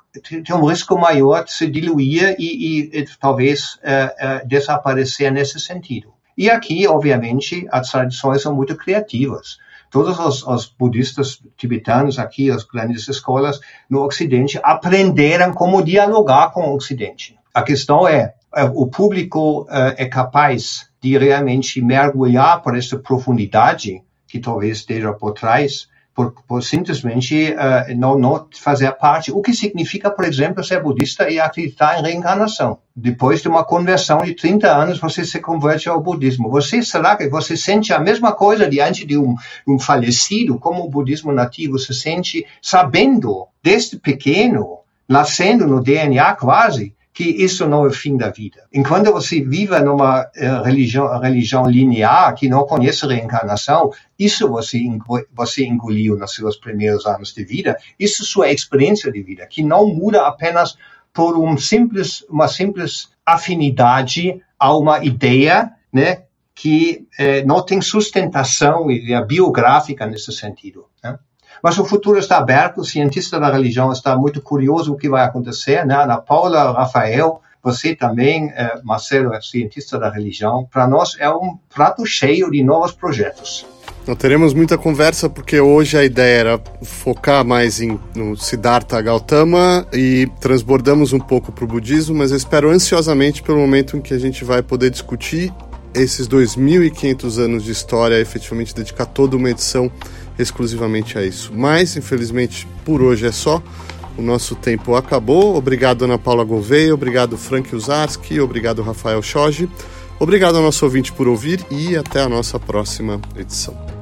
tem um risco maior de se diluir e, e, e talvez uh, uh, desaparecer nesse sentido. E aqui, obviamente, as tradições são muito criativas. Todos os, os, budistas tibetanos aqui, as grandes escolas no Ocidente, aprenderam como dialogar com o Ocidente. A questão é, é o público é capaz de realmente mergulhar por essa profundidade que talvez esteja por trás, por, por simplesmente uh, não, não fazer parte. O que significa, por exemplo, ser budista e acreditar em reencarnação. Depois de uma conversão de 30 anos, você se converte ao budismo. Você será que você sente a mesma coisa diante de um, um falecido, como o budismo nativo se sente, sabendo desde pequeno, nascendo no DNA quase, que isso não é o fim da vida. Enquanto você vive numa uh, religião, religião linear que não conhece reencarnação, isso você, você engoliu nos seus primeiros anos de vida, isso é sua experiência de vida, que não muda apenas por um simples, uma simples afinidade a uma ideia, né, que eh, não tem sustentação biográfica nesse sentido. Né? Mas o futuro está aberto, o cientista da religião está muito curioso o que vai acontecer. Né? Ana Paula, Rafael, você também, eh, Marcelo, é cientista da religião. Para nós é um prato cheio de novos projetos. Nós teremos muita conversa porque hoje a ideia era focar mais em, no Siddhartha Gautama e transbordamos um pouco para o budismo, mas eu espero ansiosamente pelo momento em que a gente vai poder discutir esses 2.500 anos de história, efetivamente dedicar toda uma edição exclusivamente a isso. Mas, infelizmente, por hoje é só. O nosso tempo acabou. Obrigado, Ana Paula Gouveia. Obrigado, Frank Uzarski. Obrigado, Rafael Schoge. Obrigado ao nosso ouvinte por ouvir e até a nossa próxima edição.